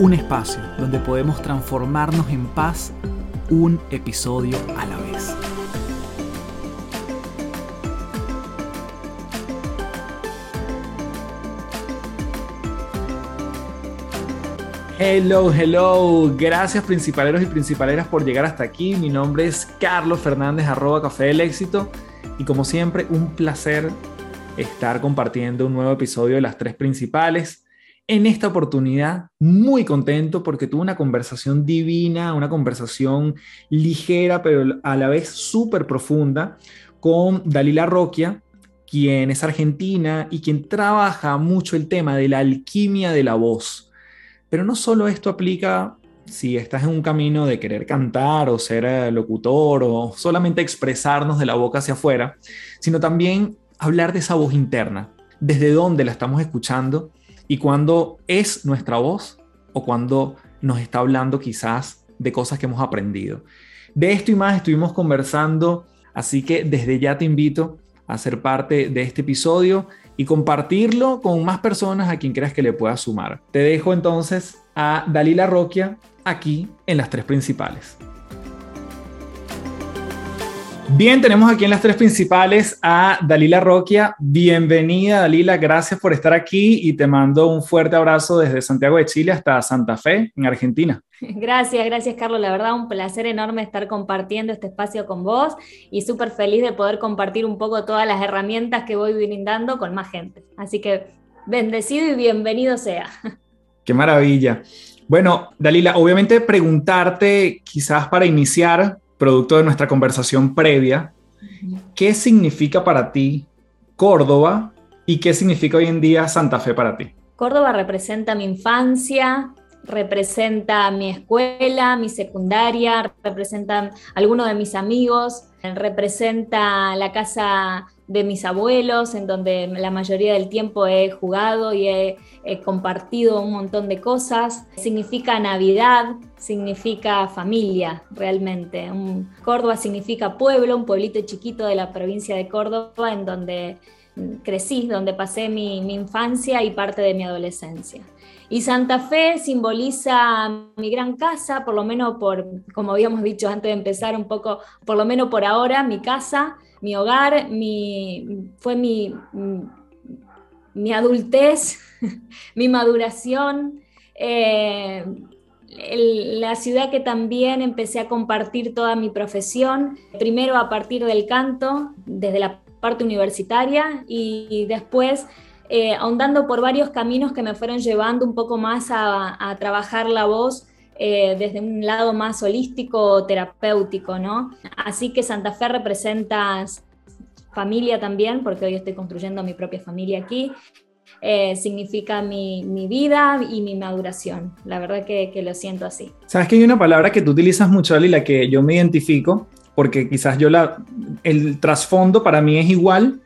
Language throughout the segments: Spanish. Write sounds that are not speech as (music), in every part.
Un espacio donde podemos transformarnos en paz un episodio a la vez. Hello, hello. Gracias principaleros y principaleras por llegar hasta aquí. Mi nombre es Carlos Fernández, arroba Café del Éxito. Y como siempre, un placer estar compartiendo un nuevo episodio de las tres principales. En esta oportunidad, muy contento porque tuve una conversación divina, una conversación ligera, pero a la vez súper profunda con Dalila Roquia, quien es argentina y quien trabaja mucho el tema de la alquimia de la voz. Pero no solo esto aplica si estás en un camino de querer cantar o ser eh, locutor o solamente expresarnos de la boca hacia afuera, sino también hablar de esa voz interna, desde dónde la estamos escuchando y cuándo es nuestra voz o cuando nos está hablando quizás de cosas que hemos aprendido. De esto y más estuvimos conversando, así que desde ya te invito a ser parte de este episodio y compartirlo con más personas a quien creas que le pueda sumar. Te dejo entonces a Dalila Roquia aquí en las tres principales. Bien, tenemos aquí en las tres principales a Dalila Roquia. Bienvenida, Dalila. Gracias por estar aquí y te mando un fuerte abrazo desde Santiago de Chile hasta Santa Fe, en Argentina. (laughs) Gracias, gracias, Carlos. La verdad, un placer enorme estar compartiendo este espacio con vos y súper feliz de poder compartir un poco todas las herramientas que voy brindando con más gente. Así que bendecido y bienvenido sea. (laughs) Qué maravilla. Bueno, Dalila, obviamente preguntarte, quizás para iniciar, producto de nuestra conversación previa, ¿qué significa para ti Córdoba y qué significa hoy en día Santa Fe para ti? Córdoba representa mi infancia, representa mi escuela, mi secundaria, representa algunos de mis amigos, representa la casa de mis abuelos, en donde la mayoría del tiempo he jugado y he, compartido un montón de cosas. Significa Navidad, significa familia realmente. Córdoba significa pueblo, un pueblito chiquito de la provincia de Córdoba, en donde crecí, donde pasé mi infancia y parte de mi adolescencia. Y Santa Fe simboliza mi gran casa, por lo menos por, como habíamos dicho antes de empezar un poco, por lo menos por ahora, mi casa, mi hogar, mi, fue mi, mi adultez, (laughs) mi maduración. Eh, la ciudad que también empecé a compartir toda mi profesión, primero a partir del canto, desde la parte universitaria y después eh, ahondando por varios caminos que me fueron llevando un poco más a, trabajar la voz eh, desde un lado más holístico, terapéutico, ¿no? Así que Santa Fe representa familia también, porque hoy estoy construyendo mi propia familia aquí. Eh, significa mi, vida y mi maduración. La verdad que, que, lo siento así. Sabes que hay una palabra que tú utilizas mucho, Ali, la que yo me identifico, porque quizás yo la, el trasfondo para mí es igual,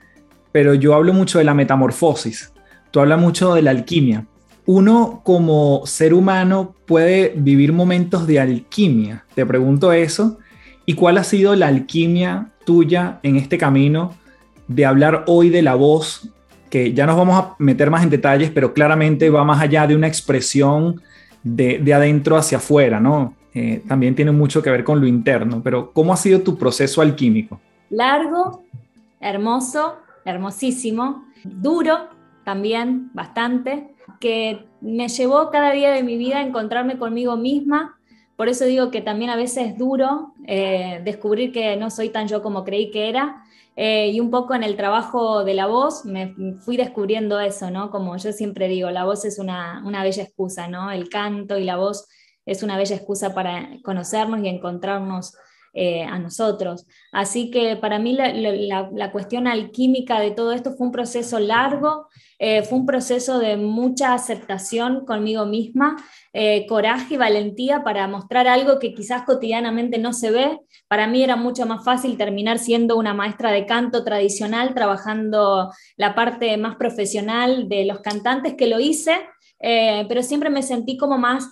pero yo hablo mucho de la metamorfosis, tú hablas mucho de la alquimia. Uno como ser humano puede vivir momentos de alquimia. Te pregunto eso. ¿Y cuál ha sido la alquimia tuya en este camino de hablar hoy de la voz? Que ya nos vamos a meter más en detalles, pero claramente va más allá de una expresión de, adentro hacia afuera, ¿no? Eh, también tiene mucho que ver con lo interno, pero ¿cómo ha sido tu proceso alquímico? Largo, hermoso, hermosísimo, duro también, bastante, que me llevó cada día de mi vida a encontrarme conmigo misma. Por eso digo que también a veces es duro eh, descubrir que no soy tan yo como creí que era. Eh, y un poco en el trabajo de la voz me fui descubriendo eso, ¿no? Como yo siempre digo, la voz es una, una bella excusa, ¿no? El canto y la voz es una bella excusa para conocernos y encontrarnos eh, a nosotros. Así que para mí la, cuestión alquímica de todo esto fue un proceso largo, eh, fue un proceso de mucha aceptación conmigo misma, eh, coraje y valentía para mostrar algo que quizás cotidianamente no se ve. Para mí era mucho más fácil terminar siendo una maestra de canto tradicional, trabajando la parte más profesional de los cantantes que lo hice, pero siempre me sentí como más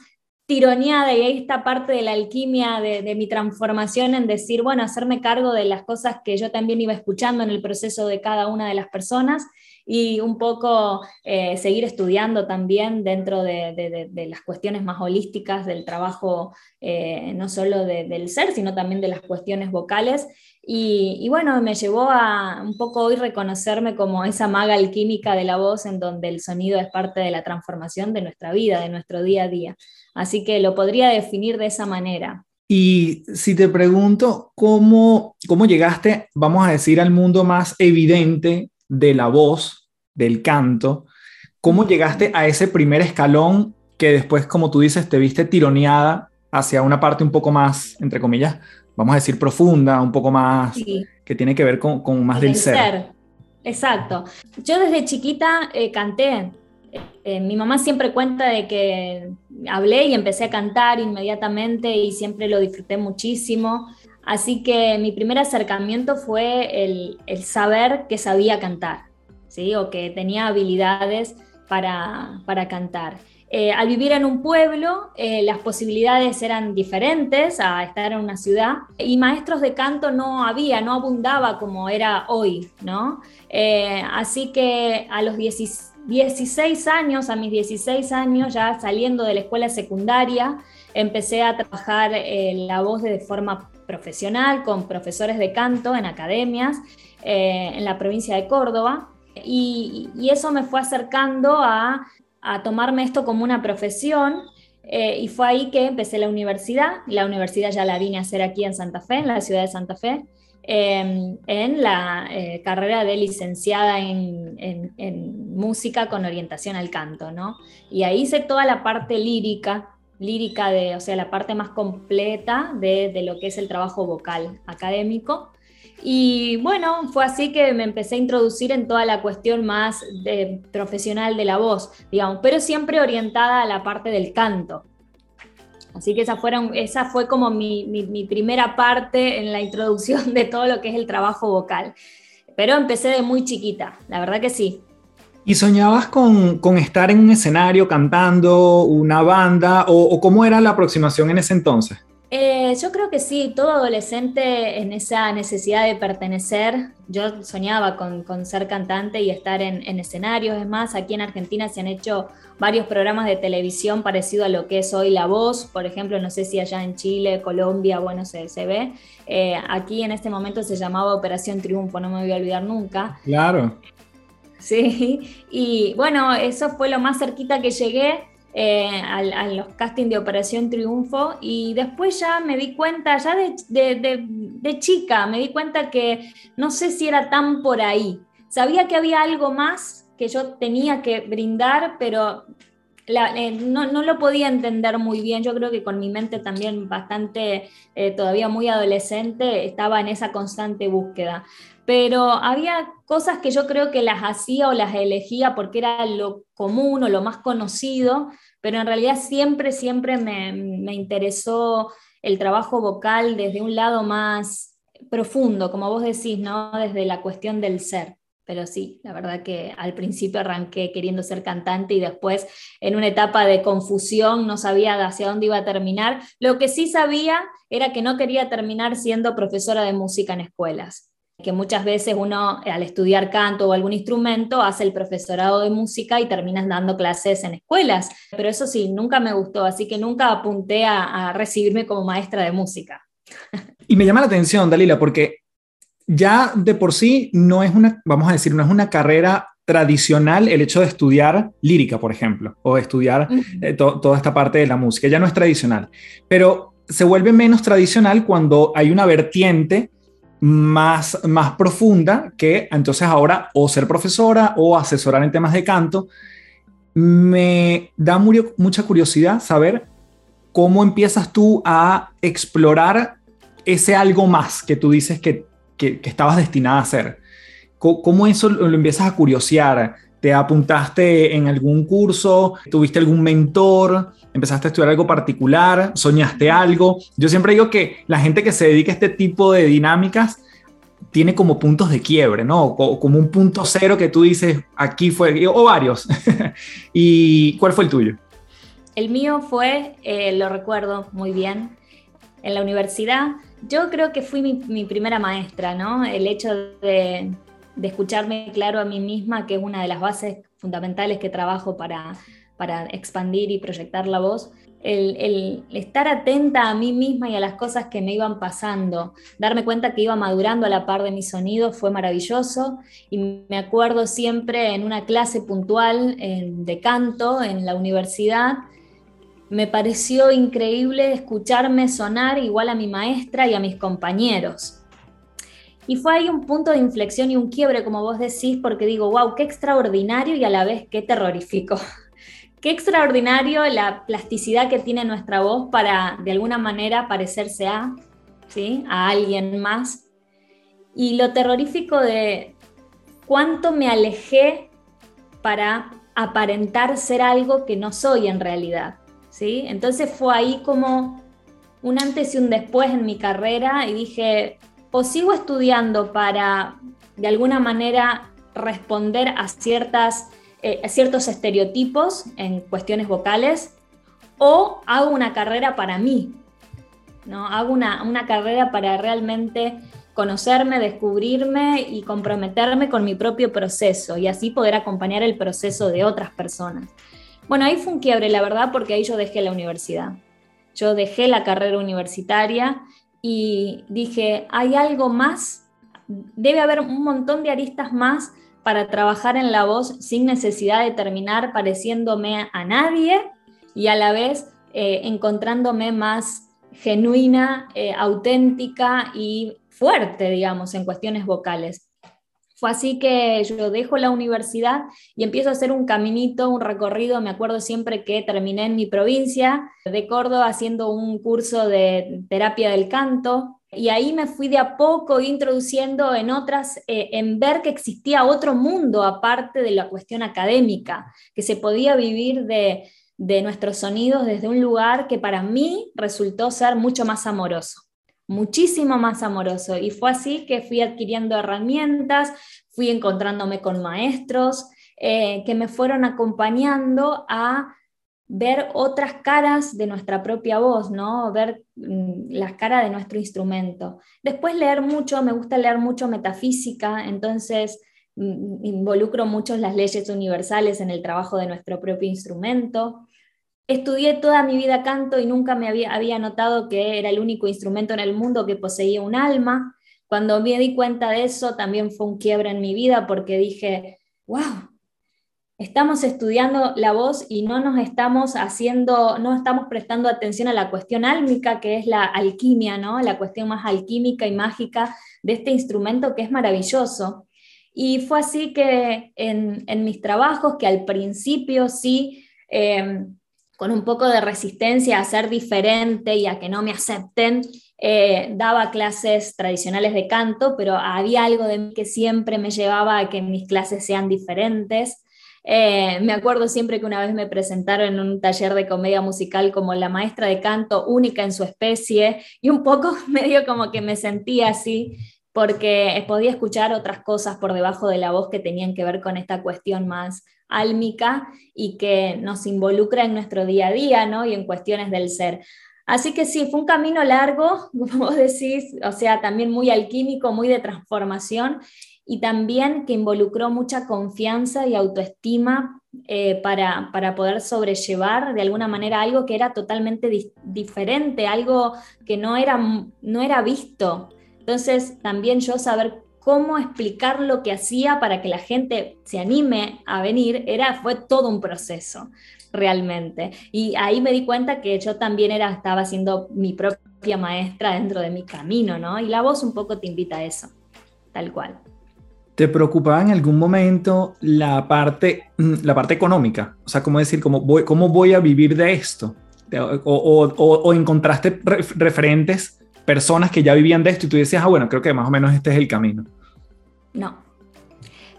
tironeada y ahí está parte de la alquimia de, mi transformación en decir, bueno, hacerme cargo de las cosas que yo también iba escuchando en el proceso de cada una de las personas y un poco eh, seguir estudiando también dentro de, las cuestiones más holísticas del trabajo, eh, no solo del ser, sino también de las cuestiones vocales. Y, bueno, me llevó a un poco hoy reconocerme como esa maga alquímica de la voz en donde el sonido es parte de la transformación de nuestra vida, de nuestro día a día. Así que lo podría definir de esa manera. Y si te pregunto cómo, cómo llegaste, vamos a decir, al mundo más evidente de la voz, del canto, ¿cómo llegaste a ese primer escalón que después, como tú dices, te viste tironeada hacia una parte un poco más, entre comillas, vamos a decir, profunda, un poco más, que tiene que ver con, con más del ser. Exacto. Yo desde chiquita eh, canté. Eh, mi mamá siempre cuenta de que hablé y empecé a cantar inmediatamente y siempre lo disfruté muchísimo. Así que mi primer acercamiento fue el, saber que sabía cantar, ¿sí? o que tenía habilidades para, para cantar. Eh, al vivir en un pueblo, eh, las posibilidades eran diferentes a estar en una ciudad y maestros de canto no había, no abundaba como era hoy, ¿no? Eh, así que a los 16 años, a mis 16 años, ya saliendo de la escuela secundaria, empecé a trabajar la voz de forma profesional con profesores de canto en academias en la provincia de Córdoba. y, eso me fue acercando a a tomarme esto como una profesión eh, y fue ahí que empecé la universidad. La universidad ya la vine a hacer aquí en Santa Fe, en la ciudad de Santa Fe, em, en la eh, carrera de licenciada en, música con orientación al canto, ¿no? Y ahí hice toda la parte lírica, lírica de, o sea, la parte más completa de, de lo que es el trabajo vocal académico. Y bueno, fue así que me empecé a introducir en toda la cuestión más profesional de la voz, digamos, pero siempre orientada a la parte del canto. Así que esa, esa fue como mi, mi, primera parte en la introducción (laughs) de todo lo que es el trabajo vocal. Pero empecé de muy chiquita, la verdad que sí. ¿Y soñabas con, con estar en un escenario cantando, una banda, o, o cómo era la aproximación en ese entonces? Eh, yo creo que sí, todo adolescente en esa necesidad de pertenecer, yo soñaba con, ser cantante y estar en, escenarios, es más, aquí en Argentina se han hecho varios programas de televisión parecido a lo que es hoy La Voz, por ejemplo, no sé si allá en Chile, Colombia, bueno, se, se ve, eh, aquí en este momento se llamaba Operación Triunfo, no me voy a olvidar nunca. Claro. Sí, (laughs) y bueno, eso fue lo más cerquita que llegué eh, a, los castings de Operación Triunfo y después ya me di cuenta, ya de, chica, me di cuenta que no sé si era tan por ahí. Sabía que había algo más que yo tenía que brindar, pero eh, no, lo podía entender muy bien. Yo creo que con mi mente también bastante, eh, todavía muy adolescente, estaba en esa constante búsqueda. Pero había cosas que yo creo que las hacía o las elegía porque era lo común o lo más conocido, pero en realidad siempre, siempre me, me interesó el trabajo vocal desde un lado más profundo, como vos decís, ¿no? Desde la cuestión del ser. Pero sí, la verdad que al principio arranqué queriendo ser cantante y después en una etapa de confusión no sabía hacia dónde iba a terminar. Lo que sí sabía era que no quería terminar siendo profesora de música en escuelas que muchas veces uno al estudiar canto o algún instrumento hace el profesorado de música y terminas dando clases en escuelas. Pero eso sí, nunca me gustó, así que nunca apunté a, recibirme como maestra de música. (laughs) Y me llama la atención, Dalila, porque ya de por sí no es una, vamos a decir, no es una carrera tradicional el hecho de estudiar lírica, por ejemplo, o estudiar eh, toda esta parte de la música, ya no es tradicional, pero se vuelve menos tradicional cuando hay una vertiente más, más profunda que entonces ahora o ser profesora o asesorar en temas de canto. Me da mucha curiosidad saber cómo empiezas tú a explorar ese algo más que tú dices que, que, estabas destinada a hacer? ¿Cómo, eso lo, empiezas a curiosear? ¿Te apuntaste en algún curso? ¿Tuviste algún mentor? ¿Empezaste a estudiar algo particular? ¿Soñaste algo? Yo siempre digo que la gente que se dedica a este tipo de dinámicas tiene como puntos de quiebre, ¿no? Como un punto cero que tú dices, aquí fue, o varios. (laughs) ¿Y cuál fue el tuyo? El mío fue, eh, lo recuerdo muy bien, en la universidad. Yo creo que fui mi, primera maestra, ¿no? El hecho de, de, escucharme claro a mí misma, que es una de las bases fundamentales que trabajo para, para expandir y proyectar la voz, el, estar atenta a mí misma y a las cosas que me iban pasando, darme cuenta que iba madurando a la par de mi sonido fue maravilloso y me acuerdo siempre en una clase puntual de canto en la universidad, me pareció increíble escucharme sonar igual a mi maestra y a mis compañeros. Y fue ahí un punto de inflexión y un quiebre, como vos decís, porque digo, wow, qué extraordinario y a la vez qué terrorífico. Qué extraordinario la plasticidad que tiene nuestra voz para de alguna manera parecerse a, ¿sí? a alguien más. Y lo terrorífico de cuánto me alejé para aparentar ser algo que no soy en realidad. ¿sí? Entonces fue ahí como un antes y un después en mi carrera y dije, o sigo estudiando para de alguna manera responder a ciertas eh, ciertos estereotipos en cuestiones vocales o hago una carrera para mí, ¿no? Hago una, una carrera para realmente conocerme, descubrirme y comprometerme con mi propio proceso y así poder acompañar el proceso de otras personas. Bueno, ahí fue un quiebre, la verdad, porque ahí yo dejé la universidad. Yo dejé la carrera universitaria y dije, hay algo más, debe haber un montón de aristas más para trabajar en la voz sin necesidad de terminar pareciéndome a nadie y a la vez eh, encontrándome más genuina, eh, auténtica y fuerte, digamos, en cuestiones vocales. Fue así que yo dejo la universidad y empiezo a hacer un caminito, un recorrido. Me acuerdo siempre que terminé en mi provincia de Córdoba haciendo un curso de terapia del canto y ahí me fui de a poco introduciendo en otras, eh, en ver que existía otro mundo aparte de la cuestión académica, que se podía vivir de, de nuestros sonidos desde un lugar que para mí resultó ser mucho más amoroso, muchísimo más amoroso. Y fue así que fui adquiriendo herramientas, fui encontrándome con maestros eh, que me fueron acompañando a ver otras caras de nuestra propia voz, ¿no? Ver mm, las caras de nuestro instrumento. Después leer mucho, me gusta leer mucho metafísica, entonces mm, involucro mucho las leyes universales en el trabajo de nuestro propio instrumento. Estudié toda mi vida canto y nunca me había, había notado que era el único instrumento en el mundo que poseía un alma. Cuando me di cuenta de eso, también fue un quiebre en mi vida porque dije, wow, estamos estudiando la voz y no nos estamos haciendo, no estamos prestando atención a la cuestión álmica, que es la alquimia, ¿no? La cuestión más alquímica y mágica de este instrumento que es maravilloso. Y fue así que en, mis trabajos, que al principio sí, em, con un poco de resistencia a ser diferente y a que no me acepten, eh, daba clases tradicionales de canto, pero había algo de mí que siempre me llevaba a que mis clases sean diferentes. Eh, me acuerdo siempre que una vez me presentaron en un taller de comedia musical como la maestra de canto única en su especie y un poco (laughs) medio como que me sentía así porque podía escuchar otras cosas por debajo de la voz que tenían que ver con esta cuestión más álmica y que nos involucra en nuestro día a día ¿no? y en cuestiones del ser. Así que sí, fue un camino largo, (laughs) como vos decís, o sea, también muy alquímico, muy de transformación y también que involucró mucha confianza y autoestima eh, para, poder sobrellevar de alguna manera algo que era totalmente diferente, algo que no era, no era visto. Entonces también yo saber cómo explicar lo que hacía para que la gente se anime a venir, era, fue todo un proceso realmente. Y ahí me di cuenta que yo también era, estaba siendo mi propia maestra dentro de mi camino, ¿no? Y la voz un poco te invita a eso, tal cual. ¿Te preocupaba en algún momento la parte, mm, la parte económica? O sea, ¿cómo decir, cómo voy, cómo voy a vivir de esto? O, o, encontraste referentes personas que ya vivían de esto y tú decías, ah, bueno, creo que más o menos este es el camino. No,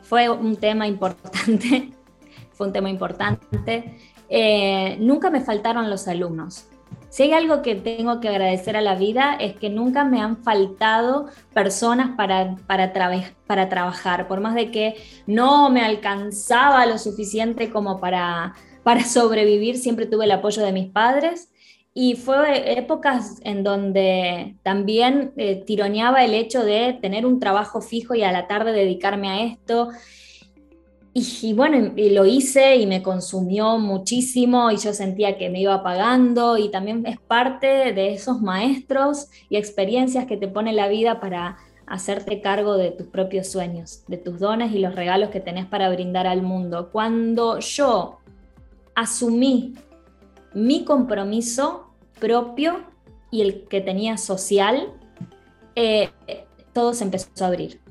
fue un tema importante, (laughs) fue un tema importante. Eh, nunca me faltaron los alumnos. Si hay algo que tengo que agradecer a la vida es que nunca me han faltado personas para, para, para trabajar, por más de que no me alcanzaba lo suficiente como para, para sobrevivir, siempre tuve el apoyo de mis padres y fue épocas en donde también eh, tironeaba el hecho de tener un trabajo fijo y a la tarde dedicarme a esto. Y, bueno, y lo hice y me consumió muchísimo y yo sentía que me iba pagando y también es parte de esos maestros y experiencias que te pone la vida para hacerte cargo de tus propios sueños, de tus dones y los regalos que tenés para brindar al mundo. Cuando yo asumí mi compromiso propio y el que tenía social, eh, todo se empezó a abrir.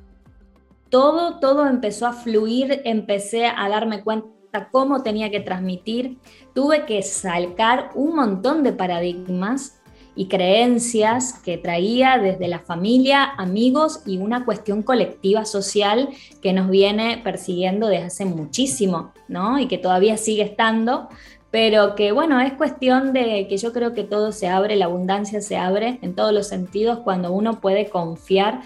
Todo, todo empezó a fluir, empecé a darme cuenta cómo tenía que transmitir, tuve que sacar un montón de paradigmas y creencias que traía desde la familia, amigos y una cuestión colectiva social que nos viene persiguiendo desde hace muchísimo, ¿no? Y que todavía sigue estando, pero que bueno, es cuestión de que yo creo que todo se abre, la abundancia se abre en todos los sentidos cuando uno puede confiar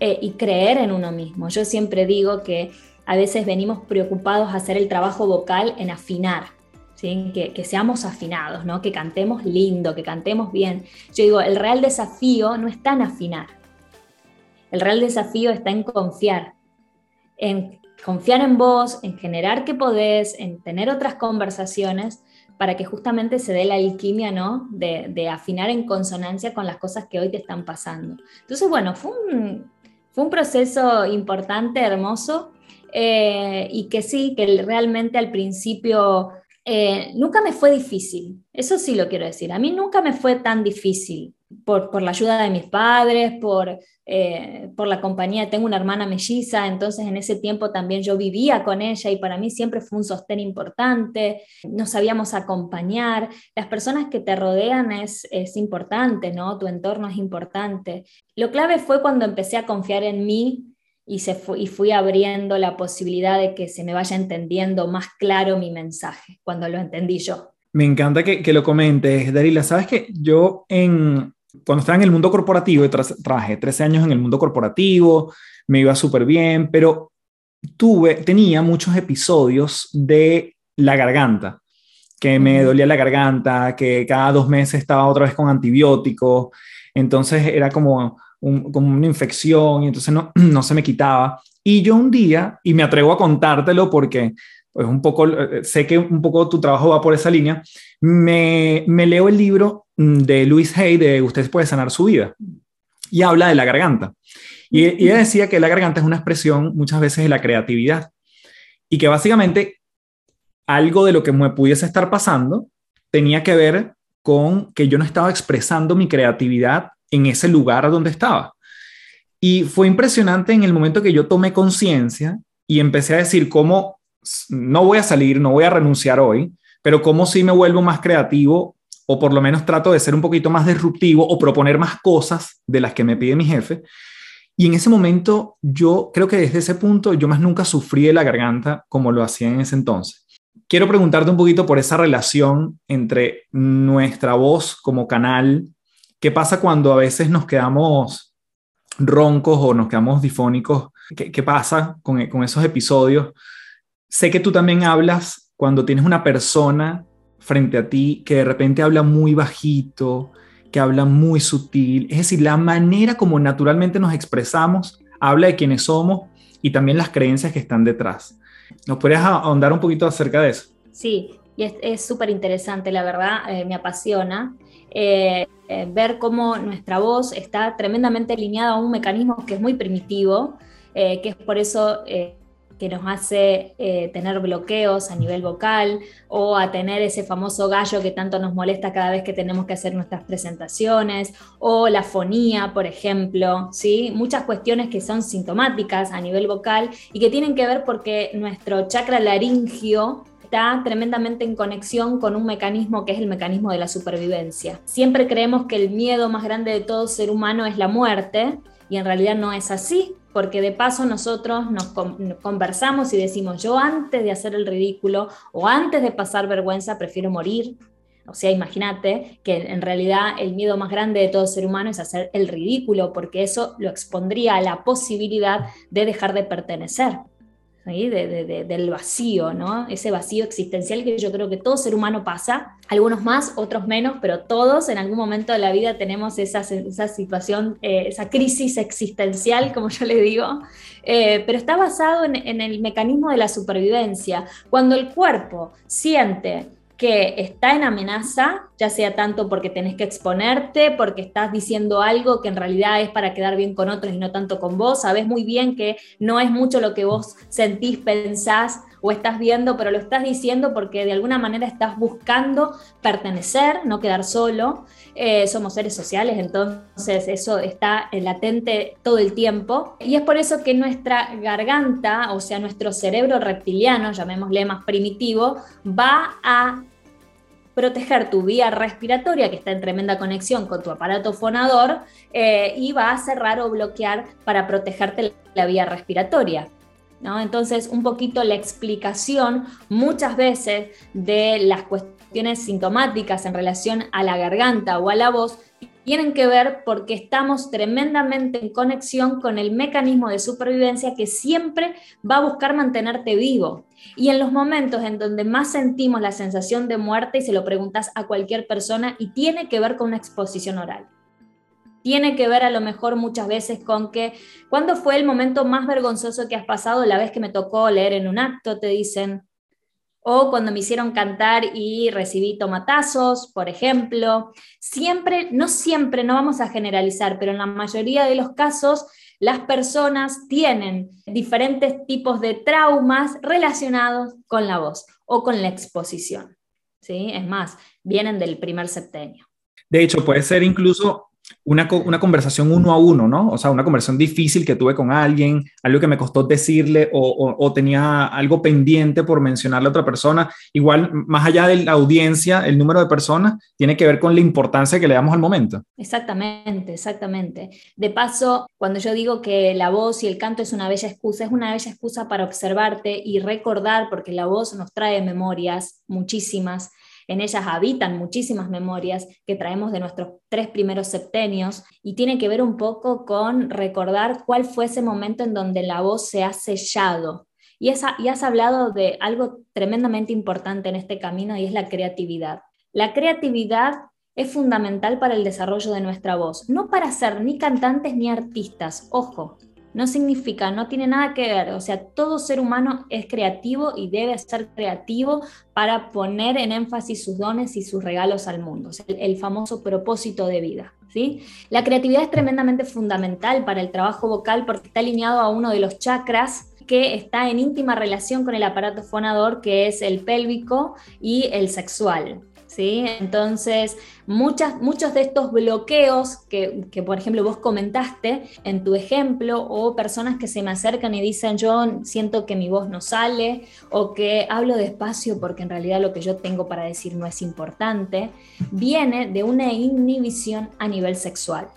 eh, y creer en uno mismo. Yo siempre digo que a veces venimos preocupados a hacer el trabajo vocal en afinar, ¿sí? que, que, seamos afinados, ¿no? que cantemos lindo, que cantemos bien. Yo digo, el real desafío no está en afinar, el real desafío está en confiar, en confiar en vos, en generar que podés, en tener otras conversaciones para que justamente se dé la alquimia, ¿no? De, afinar en consonancia con las cosas que hoy te están pasando. Entonces, bueno, fue un, fue un proceso importante, hermoso, eh, y que sí, que realmente al principio eh, nunca me fue difícil, eso sí lo quiero decir, a mí nunca me fue tan difícil por, por la ayuda de mis padres, por eh, por la compañía. Tengo una hermana melliza, entonces en ese tiempo también yo vivía con ella y para mí siempre fue un sostén importante. Nos sabíamos acompañar. Las personas que te rodean es, es importante, ¿no? Tu entorno es importante. Lo clave fue cuando empecé a confiar en mí y, se y fui abriendo la posibilidad de que se me vaya entendiendo más claro mi mensaje cuando lo entendí yo. Me encanta que, que lo comentes, Darila. Sabes que yo en, cuando estaba en el mundo corporativo, trabajé 13 años en el mundo corporativo, me iba súper bien, pero tuve, tenía muchos episodios de la garganta, que me dolía la garganta, que cada dos meses estaba otra vez con antibióticos, entonces era como, como una infección y entonces no, (clears throat) no se me quitaba. Y yo un día, y me atrevo a contártelo porque pues un poco, eh, sé que un poco tu trabajo va por esa línea, me, me leo el libro mm, de Luis Hay de Usted puede sanar su vida y habla de la garganta. Y, y ella decía que la garganta es una expresión muchas veces de la creatividad y que básicamente algo de lo que me pudiese estar pasando tenía que ver con que yo no estaba expresando mi creatividad en ese lugar donde estaba. Y fue impresionante en el momento que yo tomé conciencia y empecé a decir cómo no voy a salir, no voy a renunciar hoy, pero cómo si me vuelvo más creativo o por lo menos trato de ser un poquito más disruptivo o proponer más cosas de las que me pide mi jefe. Y en ese momento yo creo que desde ese punto yo más nunca sufrí de la garganta como lo hacía en ese entonces. Quiero preguntarte un poquito por esa relación entre nuestra voz como canal. ¿Qué pasa cuando a veces nos quedamos roncos o nos quedamos difónicos? ¿Qué, pasa con esos episodios? Sé que tú también hablas cuando tienes una persona frente a ti que de repente habla muy bajito, que habla muy sutil. Es decir, la manera como naturalmente nos expresamos habla de quiénes somos y también las creencias que están detrás. ¿Nos podrías ahondar un poquito acerca de eso? Sí, y es súper interesante, la verdad, eh, me apasiona. Eh, eh, ver cómo nuestra voz está tremendamente alineada a un mecanismo que es muy primitivo, que es por eso que nos hace eh, tener bloqueos a nivel vocal o a tener ese famoso gallo que tanto nos molesta cada vez que tenemos que hacer nuestras presentaciones o la fonía, por ejemplo, ¿sí? Muchas cuestiones que son sintomáticas a nivel vocal y que tienen que ver porque nuestro chakra laringio está tremendamente en conexión con un mecanismo que es el mecanismo de la supervivencia. Siempre creemos que el miedo más grande de todo ser humano es la muerte y en realidad no es así, porque de paso nosotros nos conversamos y decimos, yo antes de hacer el ridículo o antes de pasar vergüenza prefiero morir. O sea, imagínate que en realidad el miedo más grande de todo ser humano es hacer el ridículo, porque eso lo expondría a la posibilidad de dejar de pertenecer del vacío, ¿no? Ese vacío existencial que yo creo que todo ser humano pasa, algunos más, otros menos, pero todos en algún momento de la vida tenemos esa, esa situación, eh, esa crisis existencial, como yo le digo, eh, pero está basado en, en el mecanismo de la supervivencia. Cuando el cuerpo siente que está en amenaza, ya sea tanto porque tenés que exponerte, porque estás diciendo algo que en realidad es para quedar bien con otros y no tanto con vos, sabes muy bien que no es mucho lo que vos sentís, pensás o estás viendo, pero lo estás diciendo porque de alguna manera estás buscando pertenecer, no quedar solo. Eh, somos seres sociales, entonces eso está latente todo el tiempo. Y es por eso que nuestra garganta, o sea, nuestro cerebro reptiliano, llamémosle más primitivo, va a proteger tu vía respiratoria, que está en tremenda conexión con tu aparato fonador, eh, y va a cerrar o bloquear para protegerte la vía respiratoria. ¿no? Entonces, un poquito la explicación muchas veces de las cuestiones sintomáticas en relación a la garganta o a la voz tienen que ver porque estamos tremendamente en conexión con el mecanismo de supervivencia que siempre va a buscar mantenerte vivo. Y en los momentos en donde más sentimos la sensación de muerte, y se lo preguntas a cualquier persona, y tiene que ver con una exposición oral. Tiene que ver a lo mejor muchas veces con que, ¿cuándo fue el momento más vergonzoso que has pasado la vez que me tocó leer en un acto? Te dicen, o cuando me hicieron cantar y recibí tomatazos, por ejemplo. Siempre, no siempre, no vamos a generalizar, pero en la mayoría de los casos las personas tienen diferentes tipos de traumas relacionados con la voz o con la exposición. ¿sí? Es más, vienen del primer septenio. De hecho, puede ser incluso una, conversación uno a uno, ¿no? O sea, una conversación difícil que tuve con alguien, algo que me costó decirle o, tenía algo pendiente por mencionarle a otra persona. Igual, más allá de la audiencia, el número de personas tiene que ver con la importancia que le damos al momento. Exactamente, exactamente. De paso, cuando yo digo que la voz y el canto es una bella excusa, es una bella excusa para observarte y recordar, porque la voz nos trae memorias, muchísimas en ellas habitan muchísimas memorias que traemos de nuestros tres primeros septenios y tiene que ver un poco con recordar cuál fue ese momento en donde la voz se ha sellado. Y, has hablado de algo tremendamente importante en este camino y es la creatividad. La creatividad es fundamental para el desarrollo de nuestra voz, no para ser ni cantantes ni artistas, ojo, no significa, no tiene nada que ver, o sea, todo ser humano es creativo y debe ser creativo para poner en énfasis sus dones y sus regalos al mundo, el, famoso propósito de vida. ¿sí? La creatividad es tremendamente fundamental para el trabajo vocal porque está alineado a uno de los chakras que está en íntima relación con el aparato fonador, que es el pélvico y el sexual. ¿Sí? Entonces, muchas, muchos de estos bloqueos que, que, por ejemplo, vos comentaste en tu ejemplo, o personas que se me acercan y dicen, yo siento que mi voz no sale, o que hablo despacio porque en realidad lo que yo tengo para decir no es importante, viene de una inhibición a nivel sexual.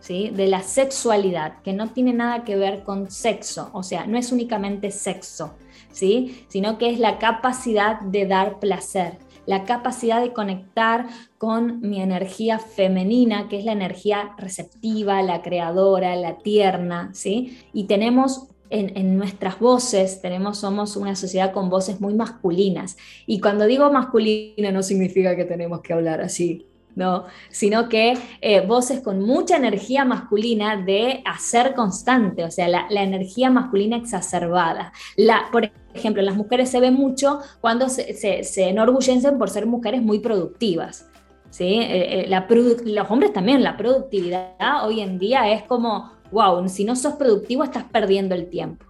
¿Sí? de la sexualidad, que no tiene nada que ver con sexo, o sea, no es únicamente sexo, ¿sí? sino que es la capacidad de dar placer, la capacidad de conectar con mi energía femenina, que es la energía receptiva, la creadora, la tierna, ¿sí? Y tenemos en, nuestras voces, tenemos, somos una sociedad con voces muy masculinas. Y cuando digo masculina no significa que tenemos que hablar así, ¿no? Sino que eh, voces con mucha energía masculina de hacer constante, o sea, la, energía masculina exacerbada. Por ejemplo, las mujeres se ve mucho cuando se, se, enorgullecen por ser mujeres muy productivas. ¿sí? Eh, eh, la los hombres también, la productividad hoy en día es como, wow, si no sos productivo estás perdiendo el tiempo.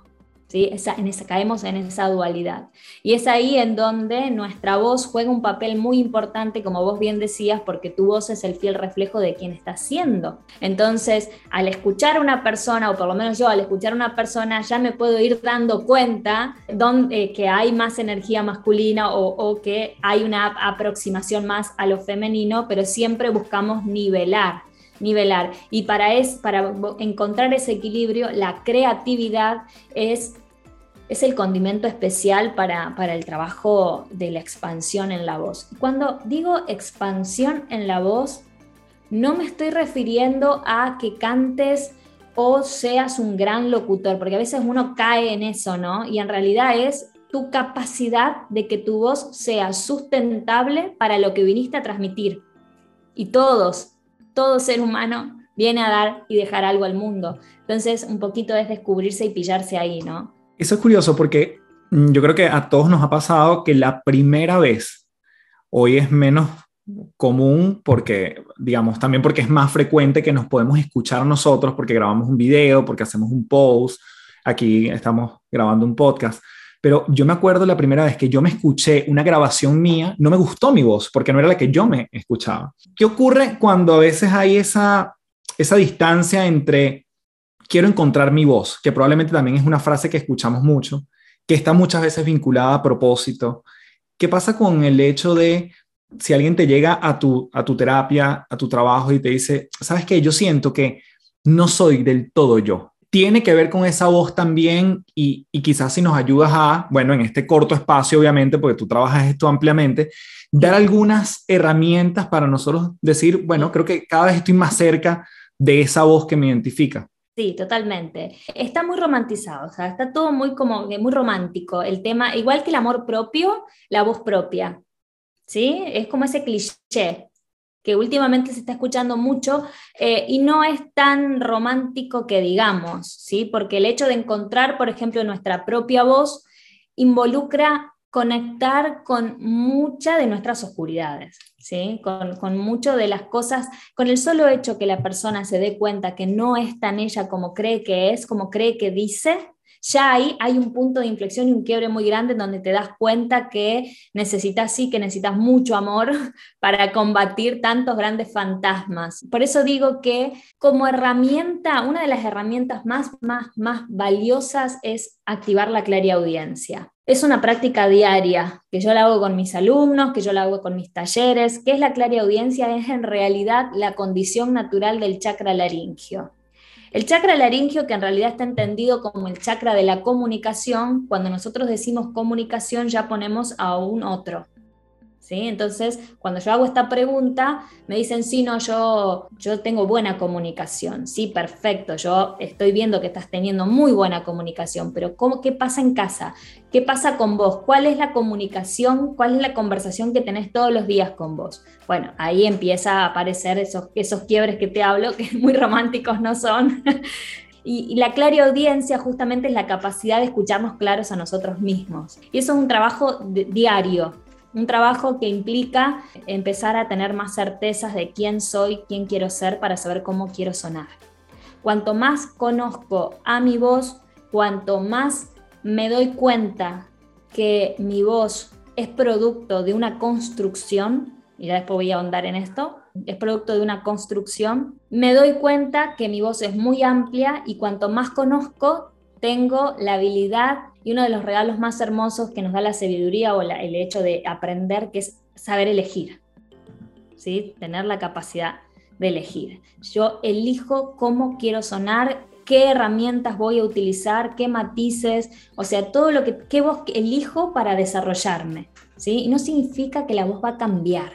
¿Sí? en esa, caemos en esa dualidad. Y es ahí en donde nuestra voz juega un papel muy importante, como vos bien decías, porque tu voz es el fiel reflejo de quien está siendo. Entonces, al escuchar a una persona, o por lo menos yo al escuchar a una persona, ya me puedo ir dando cuenta donde, eh, que hay más energía masculina o que hay una aproximación más a lo femenino, pero siempre buscamos nivelar nivelar. Y para, es, para encontrar ese equilibrio, la creatividad es, es el condimento especial para, para el trabajo de la expansión en la voz. Cuando digo expansión en la voz, no me estoy refiriendo a que cantes o seas un gran locutor, porque a veces uno cae en eso, ¿no? Y en realidad es tu capacidad de que tu voz sea sustentable para lo que viniste a transmitir. Y todos, todo ser humano viene a dar y dejar algo al mundo. Entonces, un poquito es descubrirse y pillarse ahí, ¿no? Eso es curioso porque mm, yo creo que a todos nos ha pasado que la primera vez, hoy es menos común porque, digamos, también porque es más frecuente que nos podemos escuchar nosotros porque grabamos un video, porque hacemos un post, aquí estamos grabando un podcast, pero yo me acuerdo la primera vez que yo me escuché una grabación mía, no me gustó mi voz porque no era la que yo me escuchaba. ¿Qué ocurre cuando a veces hay esa, esa distancia entre quiero encontrar mi voz, que probablemente también es una frase que escuchamos mucho, que está muchas veces vinculada a propósito? ¿Qué pasa con el hecho de si alguien te llega a tu, a tu terapia, a tu trabajo y te dice, sabes qué, yo siento que no soy del todo yo, tiene que ver con esa voz también y, quizás si nos ayudas a, bueno, en este corto espacio, obviamente, porque tú trabajas esto ampliamente, dar algunas herramientas para nosotros decir, bueno, creo que cada vez estoy más cerca de esa voz que me identifica. Sí, totalmente. Está muy romantizado, o sea, está todo muy como muy romántico. El tema, igual que el amor propio, la voz propia. ¿Sí? Es como ese cliché que últimamente se está escuchando mucho eh, y no es tan romántico que digamos, ¿sí? Porque el hecho de encontrar, por ejemplo, nuestra propia voz involucra conectar con muchas de nuestras oscuridades, ¿sí? Con, con mucho de las cosas, con el solo hecho que la persona se dé cuenta que no es tan ella como cree que es, como cree que dice, ya ahí hay un punto de inflexión y un quiebre muy grande donde te das cuenta que necesitas, sí, que necesitas mucho amor (laughs) para combatir tantos grandes fantasmas. Por eso digo que como herramienta, una de las herramientas más, más, más valiosas es activar la clariaudiencia. Es una práctica diaria que yo la hago con mis alumnos, que yo la hago con mis talleres. ¿Qué es la clariaudiencia? Es en realidad la condición natural del chakra laringio. El chakra laringio, que en realidad está entendido como el chakra de la comunicación, cuando nosotros decimos comunicación ya ponemos a un otro. Entonces, cuando yo hago esta pregunta, me dicen, sí, no, yo, yo tengo buena comunicación, sí, perfecto, yo estoy viendo que estás teniendo muy buena comunicación, pero ¿cómo, ¿qué pasa en casa? ¿Qué pasa con vos? ¿Cuál es la comunicación? ¿Cuál es la conversación que tenés todos los días con vos? Bueno, ahí empieza a aparecer esos, esos quiebres que te hablo, que muy románticos no son. (laughs) Y, la audiencia justamente es la capacidad de escucharnos claros a nosotros mismos. Y eso es un trabajo diario, un trabajo que implica empezar a tener más certezas de quién soy, quién quiero ser para saber cómo quiero sonar. Cuanto más conozco a mi voz, cuanto más me doy cuenta que mi voz es producto de una construcción, y ya después voy a ahondar en esto, es producto de una construcción, me doy cuenta que mi voz es muy amplia y cuanto más conozco, tengo la habilidad y uno de los regalos más hermosos que nos da la sabiduría o el hecho de aprender, que es saber elegir, ¿sí? tener la capacidad de elegir. Yo elijo cómo quiero sonar, qué herramientas voy a utilizar, qué matices, o sea, todo lo que, qué voz elijo para desarrollarme. ¿sí? No significa que la voz va a cambiar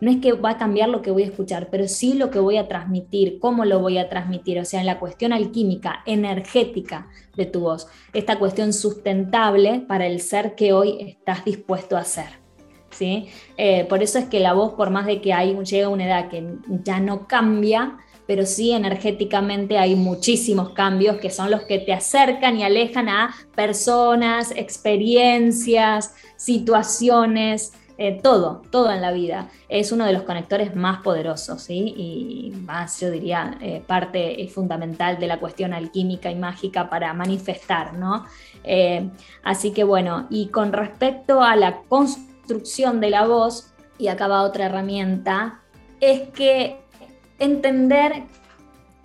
no es que va a cambiar lo que voy a escuchar, pero sí lo que voy a transmitir, cómo lo voy a transmitir, o sea, en la cuestión alquímica, energética de tu voz, esta cuestión sustentable para el ser que hoy estás dispuesto a ser. ¿sí? Eh, por eso es que la voz, por más de que hay, llega una edad que ya no cambia, pero sí energéticamente hay muchísimos cambios que son los que te acercan y alejan a personas, experiencias, situaciones, eh, todo, todo en la vida. Es uno de los conectores más poderosos, ¿sí? Y más, yo diría, eh, parte fundamental de la cuestión alquímica y mágica para manifestar, ¿no? Eh, así que bueno, y con respecto a la construcción de la voz, y acá va otra herramienta, es que entender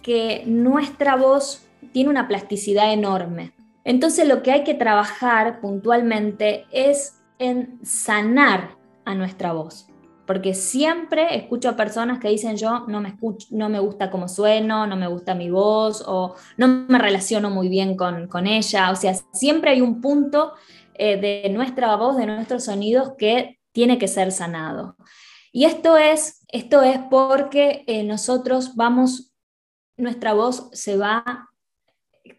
que nuestra voz tiene una plasticidad enorme. Entonces lo que hay que trabajar puntualmente es en sanar a nuestra voz. Porque siempre escucho a personas que dicen yo no me, escucho, no me gusta cómo sueno, no me gusta mi voz o no me relaciono muy bien con, ella. O sea, siempre hay un punto eh, de nuestra voz, de nuestros sonidos que tiene que ser sanado. Y esto es, esto es porque eh, nosotros vamos, nuestra voz se va,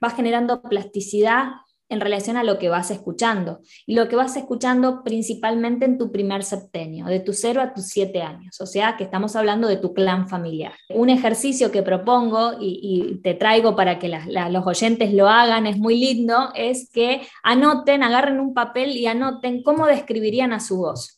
va generando plasticidad en relación a lo que vas escuchando. Y lo que vas escuchando principalmente en tu primer septenio, de tu 0 a tus 7 años. O sea, que estamos hablando de tu clan familiar. Un ejercicio que propongo y, te traigo para que los oyentes lo hagan, es muy lindo, es que anoten, agarren un papel y anoten cómo describirían a su voz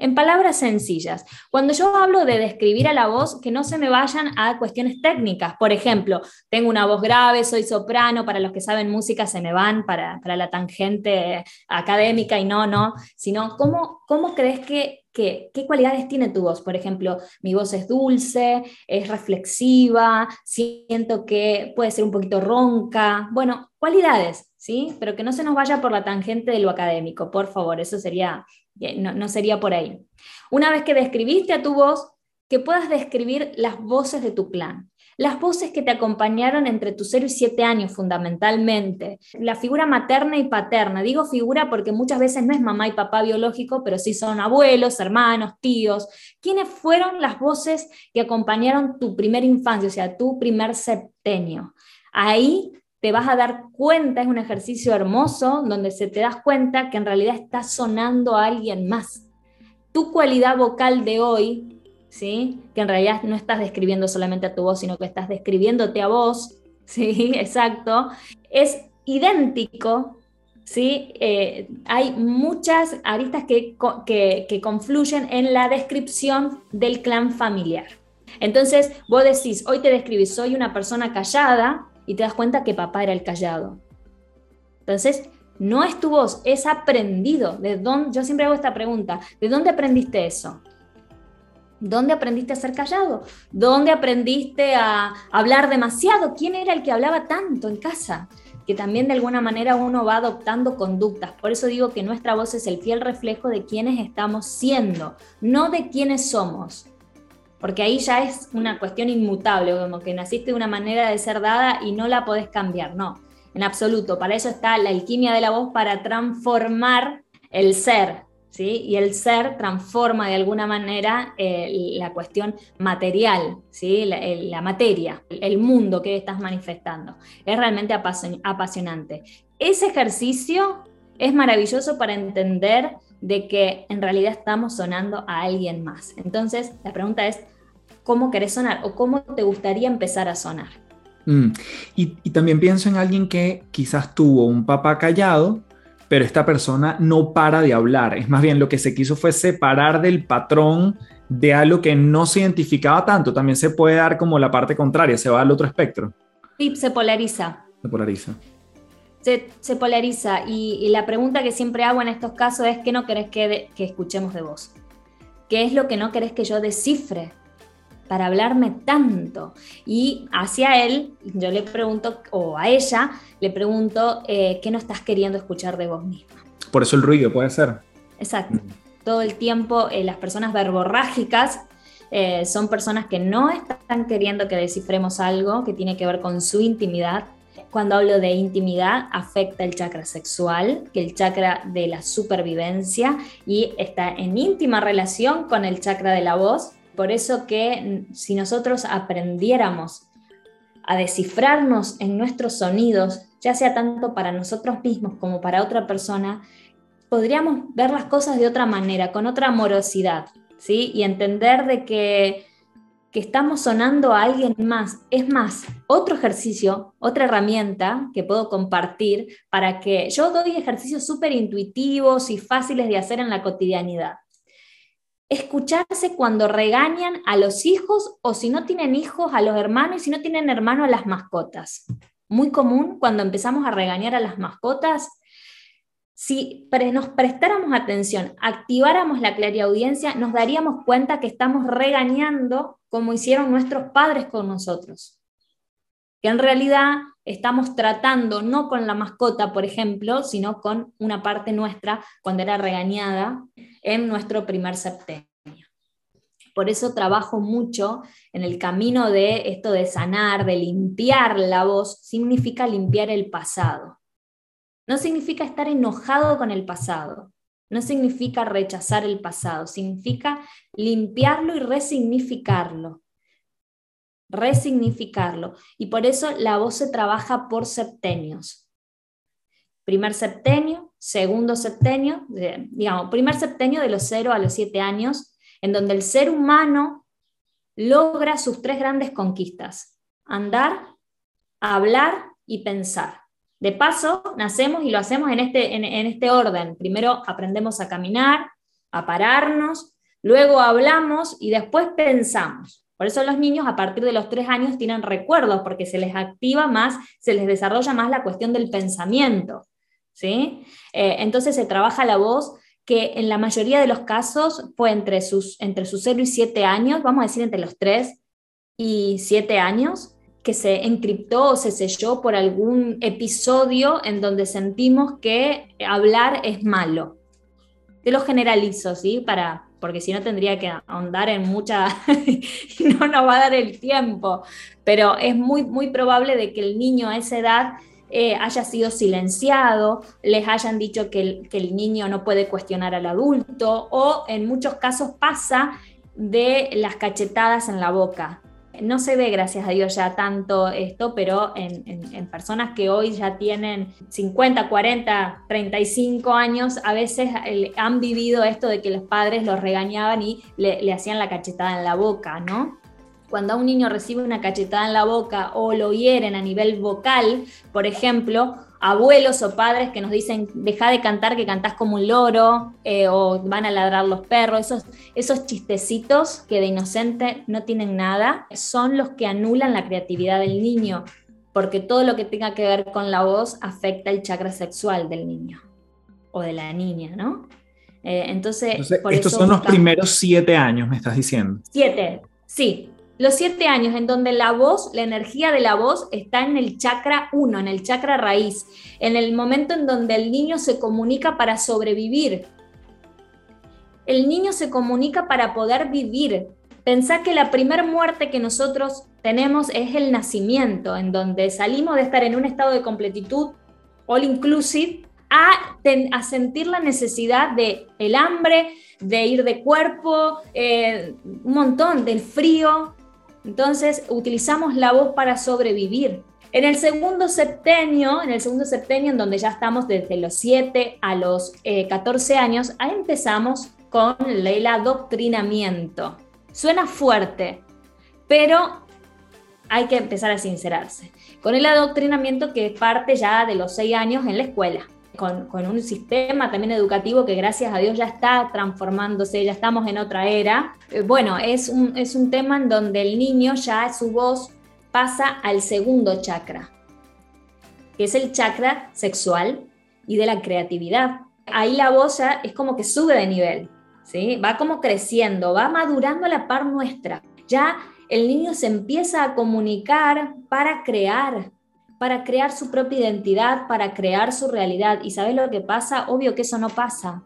en palabras sencillas. Cuando yo hablo de describir a la voz, que no se me vayan a cuestiones técnicas. Por ejemplo, tengo una voz grave, soy soprano, para los que saben música se me van para, la tangente académica y no, no, sino cómo, cómo crees que, que, qué cualidades tiene tu voz. Por ejemplo, mi voz es dulce, es reflexiva, siento que puede ser un poquito ronca. Bueno, cualidades, ¿sí? Pero que no se nos vaya por la tangente de lo académico, por favor, eso sería no, sería por ahí. Una vez que describiste a tu voz, que puedas describir las voces de tu clan, las voces que te acompañaron entre tus 0 y 7 años fundamentalmente, la figura materna y paterna. Digo figura porque muchas veces no es mamá y papá biológico, pero sí son abuelos, hermanos, tíos. ¿Quiénes fueron las voces que acompañaron tu primera infancia, o sea, tu primer septenio? Ahí te vas a dar cuenta, es un ejercicio hermoso donde se te das cuenta que en realidad está sonando a alguien más. Tu cualidad vocal de hoy, ¿sí? que en realidad no estás describiendo solamente a tu voz, sino que estás describiéndote a vos, (laughs) ¿sí? exacto, es idéntico. ¿sí? Eh, hay muchas aristas que, que, que confluyen en la descripción del clan familiar. Entonces, vos decís, hoy te describís, soy una persona callada, y te das cuenta que papá era el callado. Entonces, no es tu voz, es aprendido. ¿De dónde? Yo siempre hago esta pregunta, ¿de dónde aprendiste eso? ¿Dónde aprendiste a ser callado? ¿Dónde aprendiste a hablar demasiado? ¿Quién era el que hablaba tanto en casa? Que también de alguna manera uno va adoptando conductas. Por eso digo que nuestra voz es el fiel reflejo de quienes estamos siendo, no de quiénes somos porque ahí ya es una cuestión inmutable, como que naciste de una manera de ser dada y no la podés cambiar, no, en absoluto. Para eso está la alquimia de la voz, para transformar el ser, ¿sí? Y el ser transforma de alguna manera eh, la cuestión material, ¿sí? La, materia, el mundo que estás manifestando. Es realmente apasionante. Ese ejercicio es maravilloso para entender de que en realidad estamos sonando a alguien más. Entonces, la pregunta es, ¿cómo querés sonar o cómo te gustaría empezar a sonar? Mm. Y, y, también pienso en alguien que quizás tuvo un papá callado, pero esta persona no para de hablar. Es más bien lo que se quiso fue separar del patrón de algo que no se identificaba tanto. También se puede dar como la parte contraria, se va al otro espectro. Sí, se polariza. Se polariza se, polariza y, la pregunta que siempre hago en estos casos es ¿qué no querés que, que escuchemos de vos? ¿Qué es lo que no querés que yo descifre? para hablarme tanto. Y hacia él, yo le pregunto, o a ella, le pregunto, eh, ¿qué no estás queriendo escuchar de vos misma? Por eso el ruido puede ser. Exacto. Todo el tiempo eh, las personas verborrágicas eh, son personas que no están queriendo que descifremos algo que tiene que ver con su intimidad, cuando hablo de intimidad, afecta el chakra sexual, que el chakra de la supervivencia, y está en íntima relación con el chakra de la voz. Por eso que mm, si nosotros aprendiéramos a descifrarnos en nuestros sonidos, ya sea tanto para nosotros mismos como para otra persona, podríamos ver las cosas de otra manera, con otra amorosidad, ¿sí? Y entender de que que estamos sonando a alguien más. Es más, otro ejercicio, otra herramienta que puedo compartir para que yo doy ejercicios súper intuitivos y fáciles de hacer en la cotidianidad. escucharse cuando regañan a los hijos o si no tienen hijos a los hermanos y si no tienen hermanos a las mascotas. Muy común cuando empezamos a regañar a las mascotas. Si nos prestáramos atención, activáramos la clariaudiencia, nos daríamos cuenta que estamos regañando como hicieron nuestros padres con nosotros. Que en realidad estamos tratando no con la mascota, por ejemplo, sino con una parte nuestra cuando era regañada en nuestro primer septenio. Por eso trabajo mucho en el camino de esto de sanar, de limpiar la voz, significa limpiar el pasado. No significa estar enojado con el pasado, no significa rechazar el pasado, significa limpiarlo y resignificarlo resignificarlo. Y por eso la voz se trabaja por septenios. Primer septenio, segundo septenio, digamos, primer septenio de los 0 a los 7 años, en donde el ser humano logra sus tres grandes conquistas, andar, hablar y pensar. De paso, nacemos y lo hacemos en este, en este orden. Primero aprendemos a caminar, a pararnos, luego hablamos y después pensamos. Por eso los niños a partir de los tres años tienen recuerdos, porque se les activa más, se les desarrolla más la cuestión del pensamiento. ¿sí? Eh, entonces se trabaja la voz que en la mayoría de los casos fue entre sus, entre sus 0 y 7 años, vamos a decir entre los 3 y 7 años, que se encriptó o se selló por algún episodio en donde sentimos que hablar es malo. Te lo generalizo, ¿sí? Para, porque si no tendría que ahondar en mucha, (laughs) no nos va a dar el tiempo, pero es muy, muy probable de que el niño a esa edad eh, haya sido silenciado, les hayan dicho que el, que el niño no puede cuestionar al adulto o en muchos casos pasa de las cachetadas en la boca no se ve, gracias a Dios, ya tanto esto, pero en, personas que hoy ya tienen 50, 40, 35 años, a veces han vivido esto de que los padres los regañaban y le, le hacían la cachetada en la boca, ¿no? Cuando a un niño recibe una cachetada en la boca o lo hieren a nivel vocal, por ejemplo, abuelos o padres que nos dicen, deja de cantar que cantás como un loro, eh, o van a ladrar los perros, esos, esos chistecitos que de inocente no tienen nada, son los que anulan la creatividad del niño, porque todo lo que tenga que ver con la voz afecta el chakra sexual del niño o de la niña, ¿no? Eh, entonces, estos son los primeros siete años, me estás diciendo. Siete, sí, los siete años en donde la voz, la energía de la voz está en el chakra 1, en el chakra raíz, en el momento en donde el niño se comunica para sobrevivir. El niño se comunica para poder vivir. Pensá que la primera muerte que nosotros tenemos es el nacimiento, en donde salimos de estar en un estado de completitud, all inclusive, a, a sentir la necesidad de el hambre, de ir de cuerpo, eh, un montón, del frío, entonces, utilizamos la voz para sobrevivir. En el segundo septenio, en el segundo septenio, en donde ya estamos desde los 7 a los 14 eh, años, ahí empezamos con el adoctrinamiento. Suena fuerte, pero hay que empezar a sincerarse. Con el adoctrinamiento que parte ya de los 6 años en la escuela con, un sistema también educativo que gracias a Dios ya está transformándose, ya estamos en otra era. Eh, bueno, es un, es un tema en donde el niño ya su voz pasa al segundo chakra, que es el chakra sexual y de la creatividad. Ahí la voz ya es como que sube de nivel, ¿sí? va como creciendo, va madurando a la par nuestra. Ya el niño se empieza a comunicar para crear, para crear su propia identidad, para crear su realidad. ¿Y sabes lo que pasa? Obvio que eso no pasa.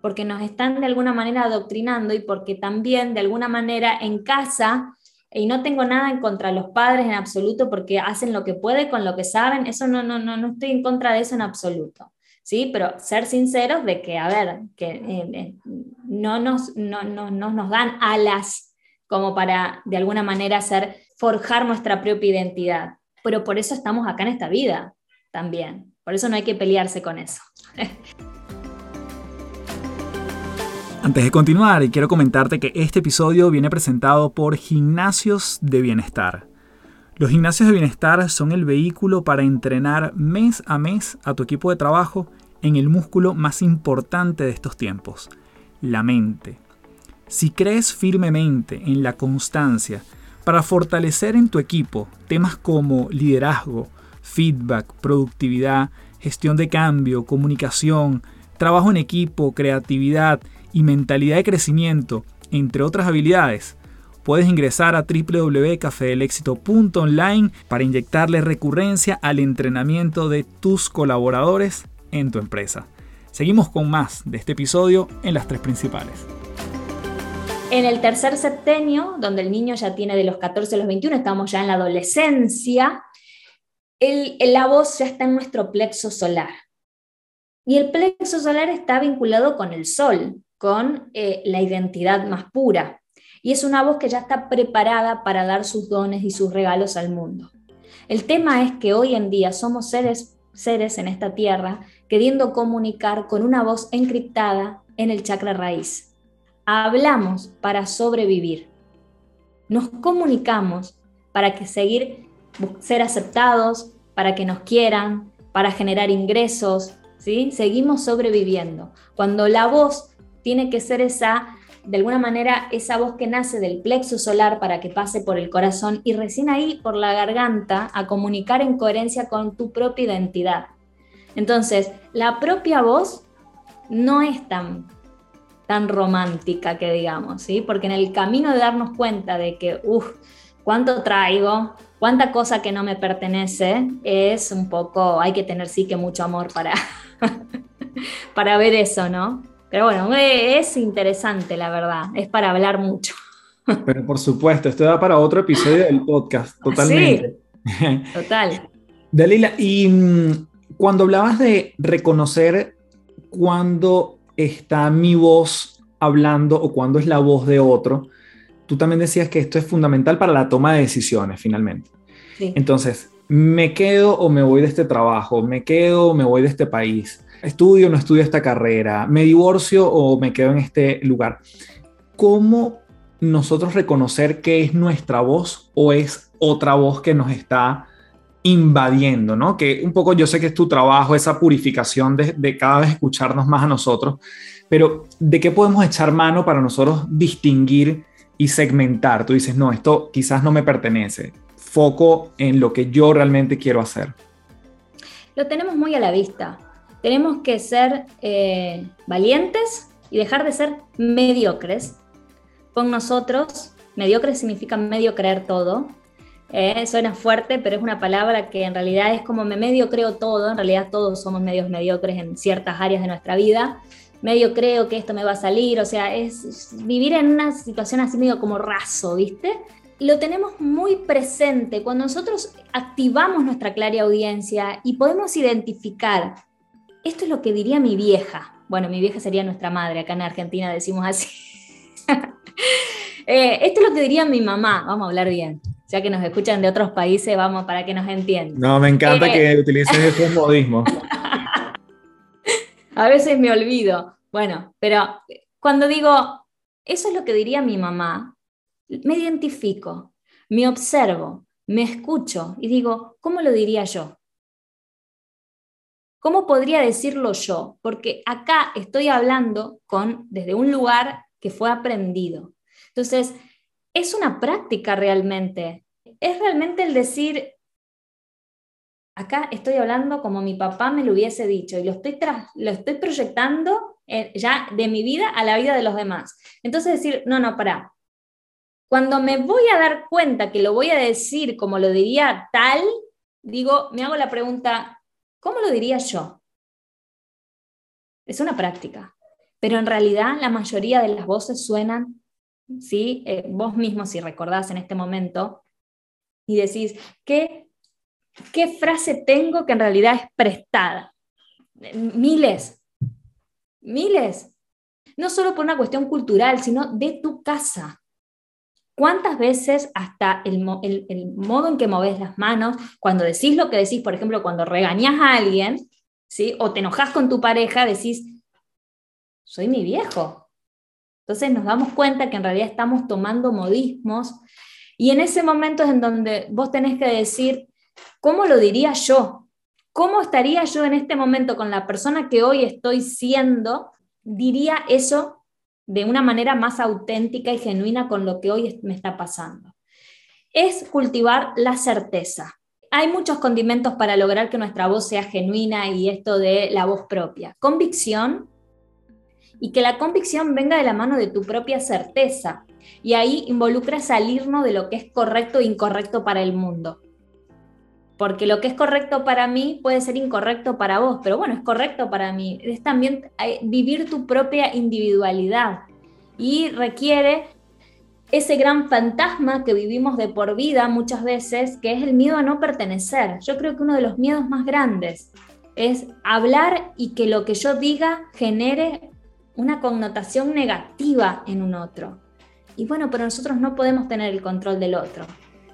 Porque nos están de alguna manera adoctrinando y porque también de alguna manera en casa, y no tengo nada en contra de los padres en absoluto porque hacen lo que pueden con lo que saben, eso no, no, no, no estoy en contra de eso en absoluto. ¿sí? Pero ser sinceros de que, a ver, que eh, eh, no, nos, no, no, nos dan alas como para de alguna manera hacer, forjar nuestra propia identidad pero por eso estamos acá en esta vida también. Por eso no hay que pelearse con eso. (laughs) Antes de continuar, quiero comentarte que este episodio viene presentado por Gimnasios de Bienestar. Los gimnasios de bienestar son el vehículo para entrenar mes a mes a tu equipo de trabajo en el músculo más importante de estos tiempos, la mente. Si crees firmemente en la constancia para fortalecer en tu equipo temas como liderazgo, feedback, productividad, gestión de cambio, comunicación, trabajo en equipo, creatividad y mentalidad de crecimiento, entre otras habilidades, puedes ingresar a www.cafedelexito.online para inyectarle recurrencia al entrenamiento de tus colaboradores en tu empresa. Seguimos con más de este episodio en las tres principales. En el tercer septenio, donde el niño ya tiene de los 14 a los 21, estamos ya en la adolescencia, la voz ya está en nuestro plexo solar. Y el plexo solar está vinculado con el sol, con eh, la identidad más pura. Y es una voz que ya está preparada para dar sus dones y sus regalos al mundo. El tema es que hoy en día somos seres, seres en esta tierra queriendo comunicar con una voz encriptada en el chakra raíz. Hablamos para sobrevivir. Nos comunicamos para que seguir ser aceptados, para que nos quieran, para generar ingresos, ¿sí? Seguimos sobreviviendo. Cuando la voz tiene que ser esa, de alguna manera, esa voz que nace del plexo solar para que pase por el corazón y recién ahí por la garganta a comunicar en coherencia con tu propia identidad. Entonces, la propia voz no es tan, tan romántica que digamos, ¿sí? Porque en el camino de darnos cuenta de que, uff, cuánto traigo, cuánta cosa que no me pertenece, es un poco, hay que tener sí que mucho amor para, (laughs) para ver eso, ¿no? Pero bueno, es interesante, la verdad, es para hablar mucho. (laughs) Pero por supuesto, esto da para otro episodio del podcast, (laughs) totalmente. Sí, total. Dalila, y mm, cuando hablabas de reconocer cuándo está mi voz hablando o cuándo es la voz de otro, tú también decías que esto es fundamental para la toma de decisiones finalmente. Entonces, ¿me quedo o me voy de este trabajo? ¿Me quedo o me voy de este país? ¿Estudio o no estudio esta carrera? ¿Me divorcio o me quedo en este lugar? ¿Cómo nosotros reconocer que es nuestra voz o es otra voz que nos está invadiendo, ¿no? Que un poco yo sé que es tu trabajo, esa purificación de, cada vez escucharnos más a nosotros, pero ¿de qué podemos echar mano para nosotros distinguir y segmentar. Tú dices, no, esto quizás no me pertenece. Foco en lo que yo realmente quiero hacer. Lo tenemos muy a la vista. Tenemos que ser eh, valientes y dejar de ser mediocres. Con nosotros, mediocres significa medio creer todo. Eh, suena fuerte, pero es una palabra que en realidad es como me medio creo todo. En realidad todos somos medios mediocres en ciertas áreas de nuestra vida medio creo que esto me va a salir, o sea, es vivir en una situación así medio como raso, ¿viste? Lo tenemos muy presente cuando nosotros activamos nuestra clara audiencia y podemos identificar, esto es lo que diría mi vieja, bueno, mi vieja sería nuestra madre, acá en Argentina decimos así. (laughs) Eh, esto es lo que diría mi mamá, vamos a hablar bien, ya que nos escuchan de otros países, vamos para que nos entiendan. No, me encanta eh, que utilices esos modismos. (laughs) A veces me olvido. Bueno, pero cuando digo, eso es lo que diría mi mamá, me identifico, me observo, me escucho y digo, ¿cómo lo diría yo? ¿Cómo podría decirlo yo? Porque acá estoy hablando con, desde un lugar que fue aprendido. Entonces, es una práctica realmente. Es realmente el decir, acá estoy hablando como mi papá me lo hubiese dicho y lo estoy, lo estoy proyectando eh, ya de mi vida a la vida de los demás. Entonces decir, no, no, para. Cuando me voy a dar cuenta que lo voy a decir como lo diría tal, digo, me hago la pregunta, ¿cómo lo diría yo? Es una práctica, pero en realidad la mayoría de las voces suenan, ¿sí? Eh, vos mismo si recordás en este momento y decís, ¿qué ¿Qué frase tengo que en realidad es prestada? Miles, miles. No solo por una cuestión cultural, sino de tu casa. ¿Cuántas veces hasta el, modo en que moves las manos, cuando decís lo que decís, por ejemplo, cuando regañas a alguien, ¿sí? o te enojas con tu pareja, decís, soy mi viejo. Entonces nos damos cuenta que en realidad estamos tomando modismos y en ese momento es en donde vos tenés que decir, ¿Cómo lo diría yo? ¿Cómo estaría yo en este momento con la persona que hoy estoy siendo? Diría eso de una manera más auténtica y genuina con lo que hoy me está pasando. Es cultivar la certeza. Hay muchos condimentos para lograr que nuestra voz sea genuina y esto de la voz propia. Convicción y que la convicción venga de la mano de tu propia certeza. Y ahí involucra salirnos de lo que es correcto e incorrecto para el mundo porque lo que es correcto para mí puede ser incorrecto para vos, pero bueno, es correcto para mí. Es también eh, vivir tu propia individualidad y requiere ese gran fantasma que vivimos de por vida muchas veces, que es el miedo a no pertenecer. Yo creo que uno de los miedos más grandes es hablar y que lo que yo diga genere una connotación negativa en un otro. Y bueno, pero nosotros no podemos tener el control del otro.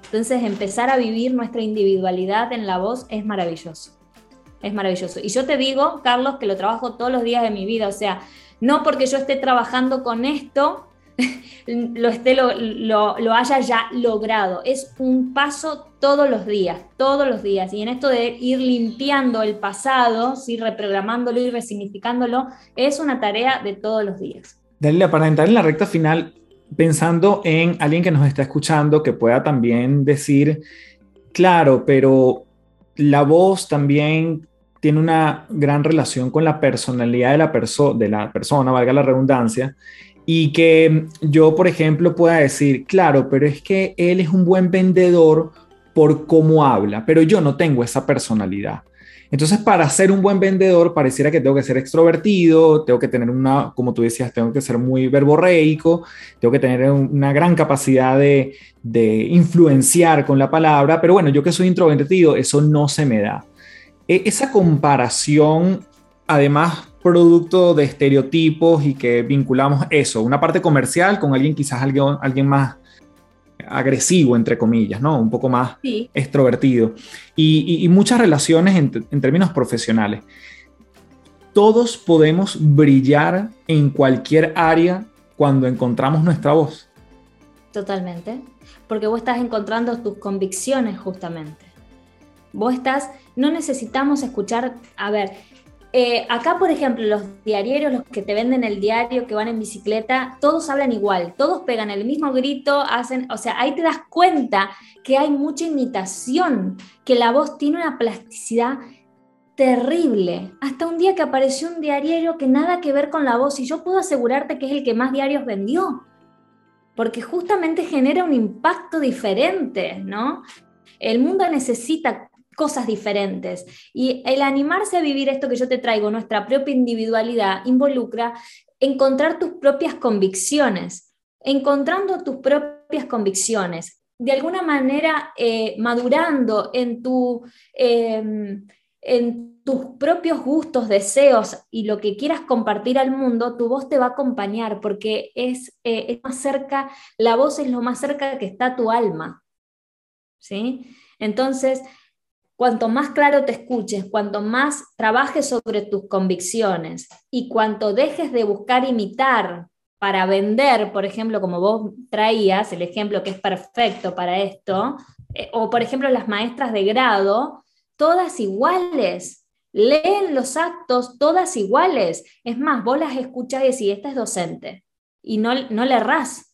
Entonces, empezar a vivir nuestra individualidad en la voz es maravilloso. Es maravilloso. Y yo te digo, Carlos, que lo trabajo todos los días de mi vida. O sea, no porque yo esté trabajando con esto, lo, esté, lo, haya ya logrado. Es un paso todos los días, todos los días. Y en esto de ir limpiando el pasado, ¿sí? reprogramándolo y resignificándolo, es una tarea de todos los días. Dalila, para entrar en la recta final, pensando en alguien que nos está escuchando que pueda también decir, claro, pero la voz también tiene una gran relación con la personalidad de la, de la persona, valga la redundancia, y que yo, por ejemplo, pueda decir, claro, pero es que él es un buen vendedor por cómo habla, pero yo no tengo esa personalidad. Entonces, para ser un buen vendedor, pareciera que tengo que ser extrovertido, tengo que tener una, como tú decías, tengo que ser muy verborreico, tengo que tener una gran capacidad de, influenciar con la palabra, pero bueno, yo que soy introvertido, eso no se me da. E, esa comparación, además, producto de estereotipos y que vinculamos eso, una parte comercial con alguien quizás alguien, alguien más agresivo, entre comillas, ¿no? Un poco más extrovertido. Y, muchas relaciones en, términos profesionales. Todos podemos brillar en cualquier área cuando encontramos nuestra voz. Totalmente. Porque vos estás encontrando tus convicciones justamente. Vos estás, no necesitamos escuchar, a ver, eh, acá, por ejemplo, los diarieros, los que te venden el diario, que van en bicicleta, todos hablan igual, todos pegan el mismo grito, hacen, o sea, ahí te das cuenta que hay mucha imitación, que la voz tiene una plasticidad terrible. Hasta un día que apareció un diario que nada que ver con la voz y yo puedo asegurarte que es el que más diarios vendió, porque justamente genera un impacto diferente, ¿no? El mundo necesita cosas diferentes. Y el animarse a vivir esto que yo te traigo, nuestra propia individualidad, involucra encontrar tus propias convicciones, encontrando tus propias convicciones, de alguna manera eh, madurando en, tu, em, en tus propios gustos, deseos y lo que quieras compartir al mundo, tu voz te va a acompañar porque es, eh, es más cerca, la voz es lo más cerca que está tu alma. ¿Sí? Entonces, Cuanto más claro te escuches, cuanto más trabajes sobre tus convicciones y cuanto dejes de buscar imitar para vender, por ejemplo, como vos traías, el ejemplo que es perfecto para esto, eh, o por ejemplo las maestras de grado, todas iguales, leen los actos todas iguales. Es más, vos las escuchás y decís, esta es docente, y no, no le errás,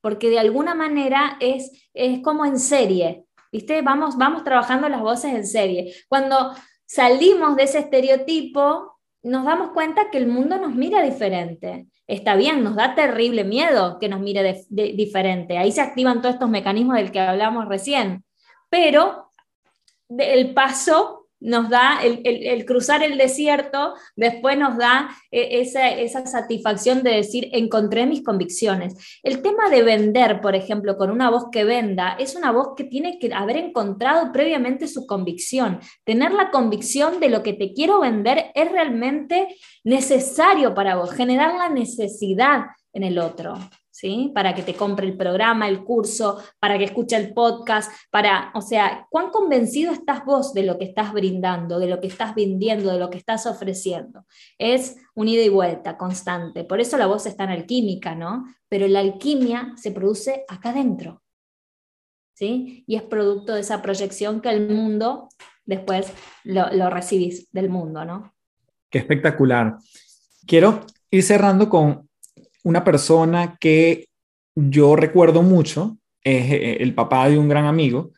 porque de alguna manera es, es como en serie, ¿viste? Vamos, vamos trabajando las voces en serie. Cuando salimos de ese estereotipo, nos damos cuenta que el mundo nos mira diferente. Está bien, nos da terrible miedo que nos mire diferente. Ahí se activan todos estos mecanismos del que hablamos recién. Pero el paso nos da, el, cruzar el desierto, después nos da eh, esa, satisfacción de decir, encontré mis convicciones. El tema de vender, por ejemplo, con una voz que venda, es una voz que tiene que haber encontrado previamente su convicción. Tener la convicción de lo que te quiero vender es realmente necesario para vos, generar la necesidad en el otro. ¿Sí? Para que te compre el programa, el curso, para que escuche el podcast, para, o sea, ¿cuán convencido estás vos de lo que estás brindando, de lo que estás vendiendo, de lo que estás ofreciendo? Es un ida y vuelta constante. Por eso la voz está en alquímica, ¿no? Pero la alquimia se produce acá adentro, ¿sí? Y es producto de esa proyección que el mundo después lo, lo recibís del mundo, ¿no? Qué espectacular. Quiero ir cerrando con una persona que yo recuerdo mucho, es eh, el papá de un gran amigo,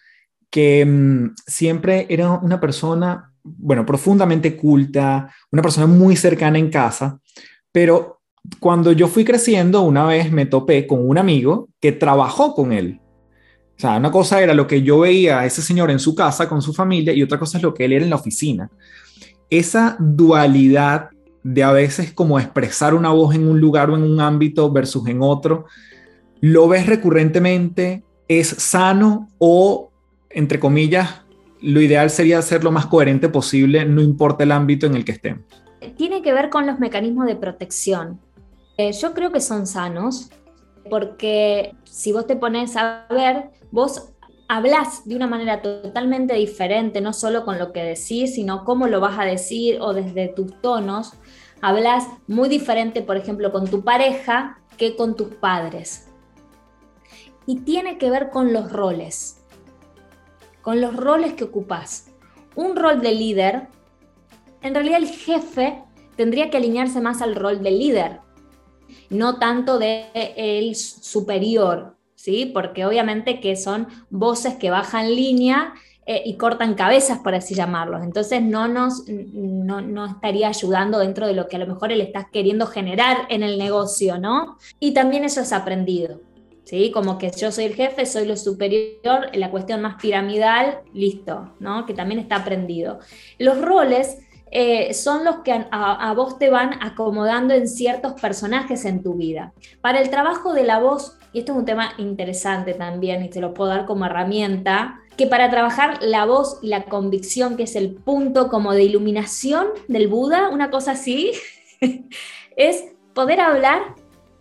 que mm, siempre era una persona, bueno, profundamente culta, una persona muy cercana en casa, pero cuando yo fui creciendo, una vez me topé con un amigo que trabajó con él. O sea, una cosa era lo que yo veía a ese señor en su casa con su familia y otra cosa es lo que él era en la oficina. Esa dualidad de a veces como expresar una voz en un lugar o en un ámbito versus en otro, ¿lo ves recurrentemente? ¿Es sano o, entre comillas, lo ideal sería ser lo más coherente posible, no importa el ámbito en el que estemos? Tiene que ver con los mecanismos de protección. Eh, yo creo que son sanos, porque si vos te pones a ver, vos hablas de una manera totalmente diferente, no solo con lo que decís, sino cómo lo vas a decir o desde tus tonos. Hablas muy diferente, por ejemplo, con tu pareja que con tus padres. Y tiene que ver con los roles, con los roles que ocupas. Un rol de líder, en realidad el jefe tendría que alinearse más al rol de líder, no tanto de el superior, ¿sí? Porque obviamente que son voces que bajan línea eh, y cortan cabezas, por así llamarlos. Entonces no nos no, estaría ayudando dentro de lo que a lo mejor él está queriendo generar en el negocio, ¿no? Y también eso es aprendido. ¿Sí? Como que yo soy el jefe, soy lo superior, la cuestión más piramidal, listo, ¿no? Que también está aprendido. Los roles eh, son los que a, vos te van acomodando en ciertos personajes en tu vida. Para el trabajo de la voz, y esto es un tema interesante también y te lo puedo dar como herramienta, que para trabajar la voz y la convicción, que es el punto como de iluminación del Buda, una cosa así, (laughs) es poder hablar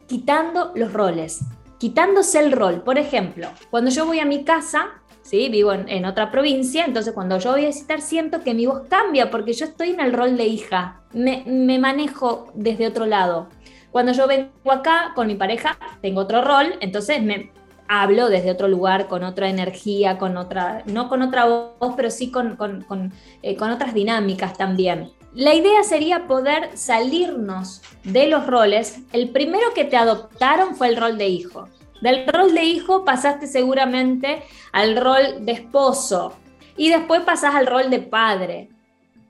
quitando los roles, quitándose el rol. Por ejemplo, cuando yo voy a mi casa, ¿sí? Vivo en, otra provincia, entonces cuando yo voy a visitar siento que mi voz cambia porque yo estoy en el rol de hija, me, manejo desde otro lado. Cuando yo vengo acá con mi pareja, tengo otro rol, entonces me hablo desde otro lugar, con otra energía, con otra, no con otra voz, pero sí con, con, con, eh, con otras dinámicas también. La idea sería poder salirnos de los roles. El primero que te adoptaron fue el rol de hijo. Del rol de hijo pasaste seguramente al rol de esposo y después pasas al rol de padre.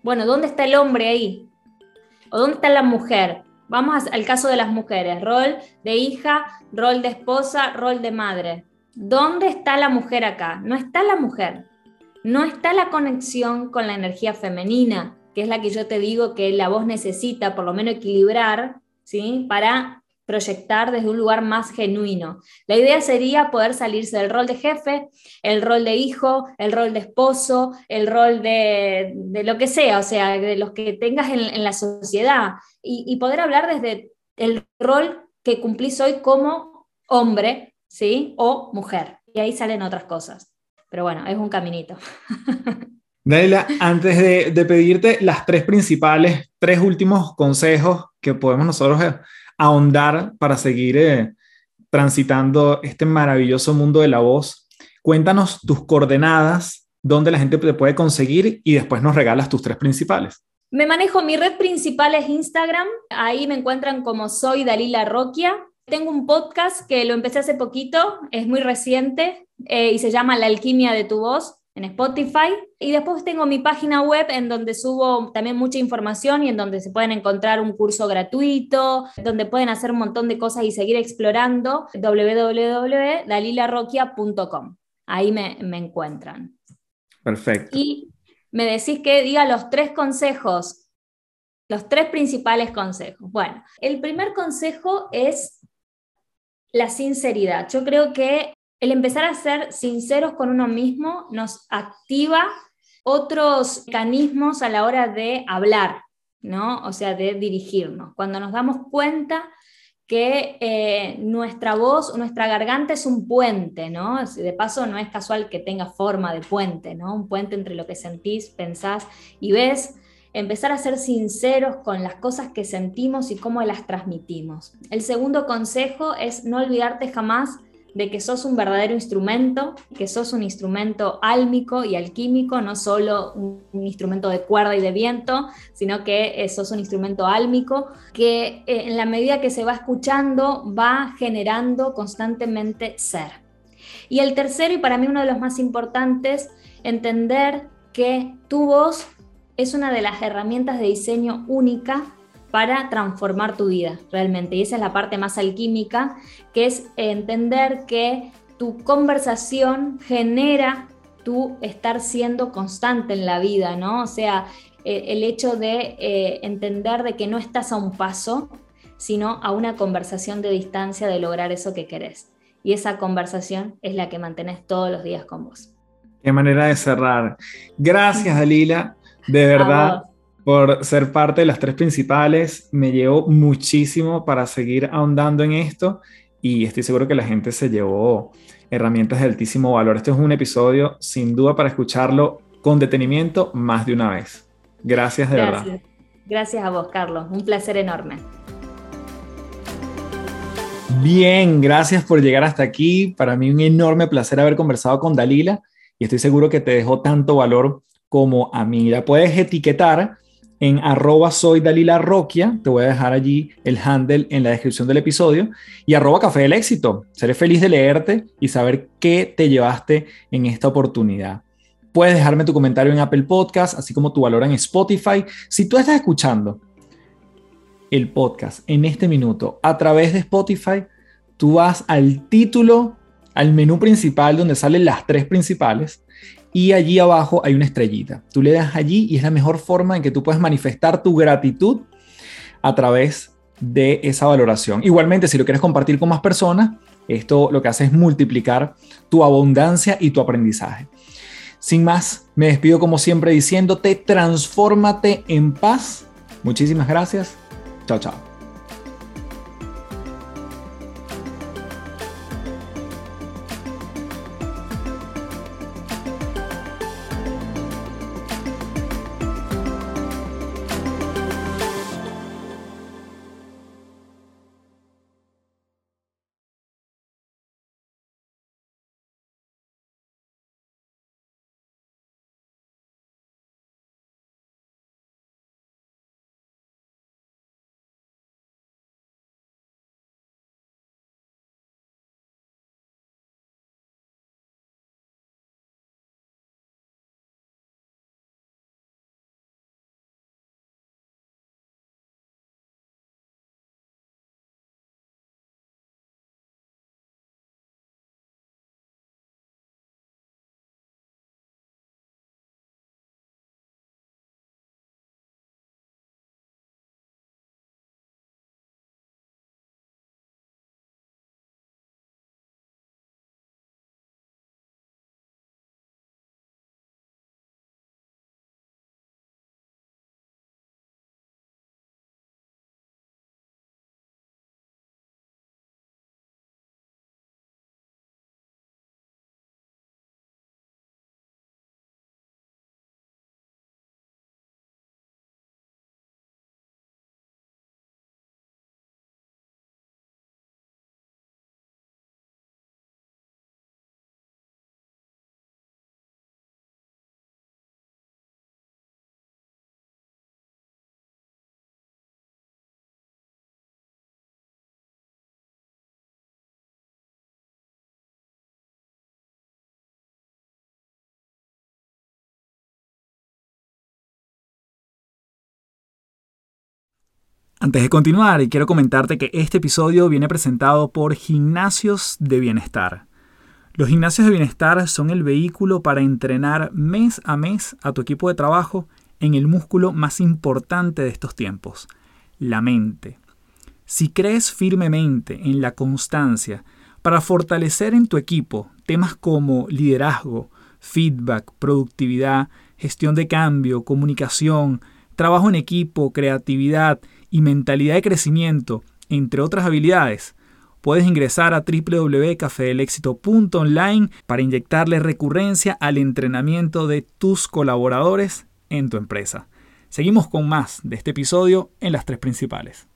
Bueno, ¿dónde está el hombre ahí? ¿O dónde está la mujer? Vamos al caso de las mujeres, rol de hija, rol de esposa, rol de madre. ¿Dónde está la mujer acá? No está la mujer. No está la conexión con la energía femenina, que es la que yo te digo que la voz necesita por lo menos equilibrar, ¿sí? Para proyectar desde un lugar más genuino. La idea sería poder salirse del rol de jefe, el rol de hijo, el rol de esposo, el rol de, lo que sea, o sea, de los que tengas en, la sociedad y, poder hablar desde el rol que cumplís hoy como hombre, ¿sí? O mujer. Y ahí salen otras cosas. Pero bueno, es un caminito. (laughs) Daniela, antes de, de pedirte las tres principales, tres últimos consejos que podemos nosotros ahondar para seguir eh, transitando este maravilloso mundo de la voz. Cuéntanos tus coordenadas, dónde la gente te puede conseguir y después nos regalas tus tres principales. Me manejo, mi red principal es Instagram, ahí me encuentran como soy Dalila Roquia. Tengo un podcast que lo empecé hace poquito, es muy reciente eh, y se llama La alquimia de tu voz en Spotify. Y después tengo mi página web en donde subo también mucha información y en donde se pueden encontrar un curso gratuito, donde pueden hacer un montón de cosas y seguir explorando www.dalilarroquia.com. Ahí me, me encuentran. Perfecto. Y me decís que diga los tres consejos, los tres principales consejos. Bueno, el primer consejo es la sinceridad. Yo creo que el empezar a ser sinceros con uno mismo nos activa otros mecanismos a la hora de hablar, ¿no? O sea, de dirigirnos. Cuando nos damos cuenta que eh, nuestra voz, nuestra garganta es un puente, ¿no? De paso, no es casual que tenga forma de puente, ¿no? Un puente entre lo que sentís, pensás y ves. Empezar a ser sinceros con las cosas que sentimos y cómo las transmitimos. El segundo consejo es no olvidarte jamás de que sos un verdadero instrumento, que sos un instrumento álmico y alquímico, no solo un, instrumento de cuerda y de viento, sino que eh, sos un instrumento álmico que eh, en la medida que se va escuchando va generando constantemente ser. Y el tercero, y para mí uno de los más importantes, entender que tu voz es una de las herramientas de diseño única para transformar tu vida realmente. Y esa es la parte más alquímica, que es entender que tu conversación genera tu estar siendo constante en la vida, ¿no? O sea, eh, el hecho de eh, entender de que no estás a un paso, sino a una conversación de distancia de lograr eso que querés. Y esa conversación es la que mantenés todos los días con vos. Qué manera de cerrar. Gracias, Dalila. De verdad, por ser parte de las tres principales. Me llevó muchísimo para seguir ahondando en esto y estoy seguro que la gente se llevó herramientas de altísimo valor. Este es un episodio sin duda para escucharlo con detenimiento más de una vez. Gracias de verdad. Gracias a vos, Carlos. Un placer enorme. Bien, gracias por llegar hasta aquí. Para mí un enorme placer haber conversado con Dalila y estoy seguro que te dejó tanto valor como a mí. La puedes etiquetar en arroba soy Dalila Roquia, te voy a dejar allí el handle en la descripción del episodio, y arroba Café del Éxito. Seré feliz de leerte y saber qué te llevaste en esta oportunidad. Puedes dejarme tu comentario en Apple Podcast, así como tu valor en Spotify. Si tú estás escuchando el podcast en este minuto a través de Spotify, tú vas al título, al menú principal donde salen las tres principales y allí abajo hay una estrellita. Tú le das allí y es la mejor forma en que tú puedes manifestar tu gratitud a través de esa valoración. Igualmente, si lo quieres compartir con más personas, esto lo que hace es multiplicar tu abundancia y tu aprendizaje. Sin más, me despido como siempre diciéndote, transfórmate en paz. Muchísimas gracias. Chao, chao. Antes de continuar, quiero comentarte que este episodio viene presentado por Gimnasios de Bienestar. Los gimnasios de bienestar son el vehículo para entrenar mes a mes a tu equipo de trabajo en el músculo más importante de estos tiempos, la mente. Si crees firmemente en la constancia para fortalecer en tu equipo temas como liderazgo, feedback, productividad, gestión de cambio, comunicación, trabajo en equipo, creatividad y mentalidad de crecimiento, entre otras habilidades, puedes ingresar a www.cafedelexito.online para inyectarle recurrencia al entrenamiento de tus colaboradores en tu empresa. Seguimos con más de este episodio en las tres principales.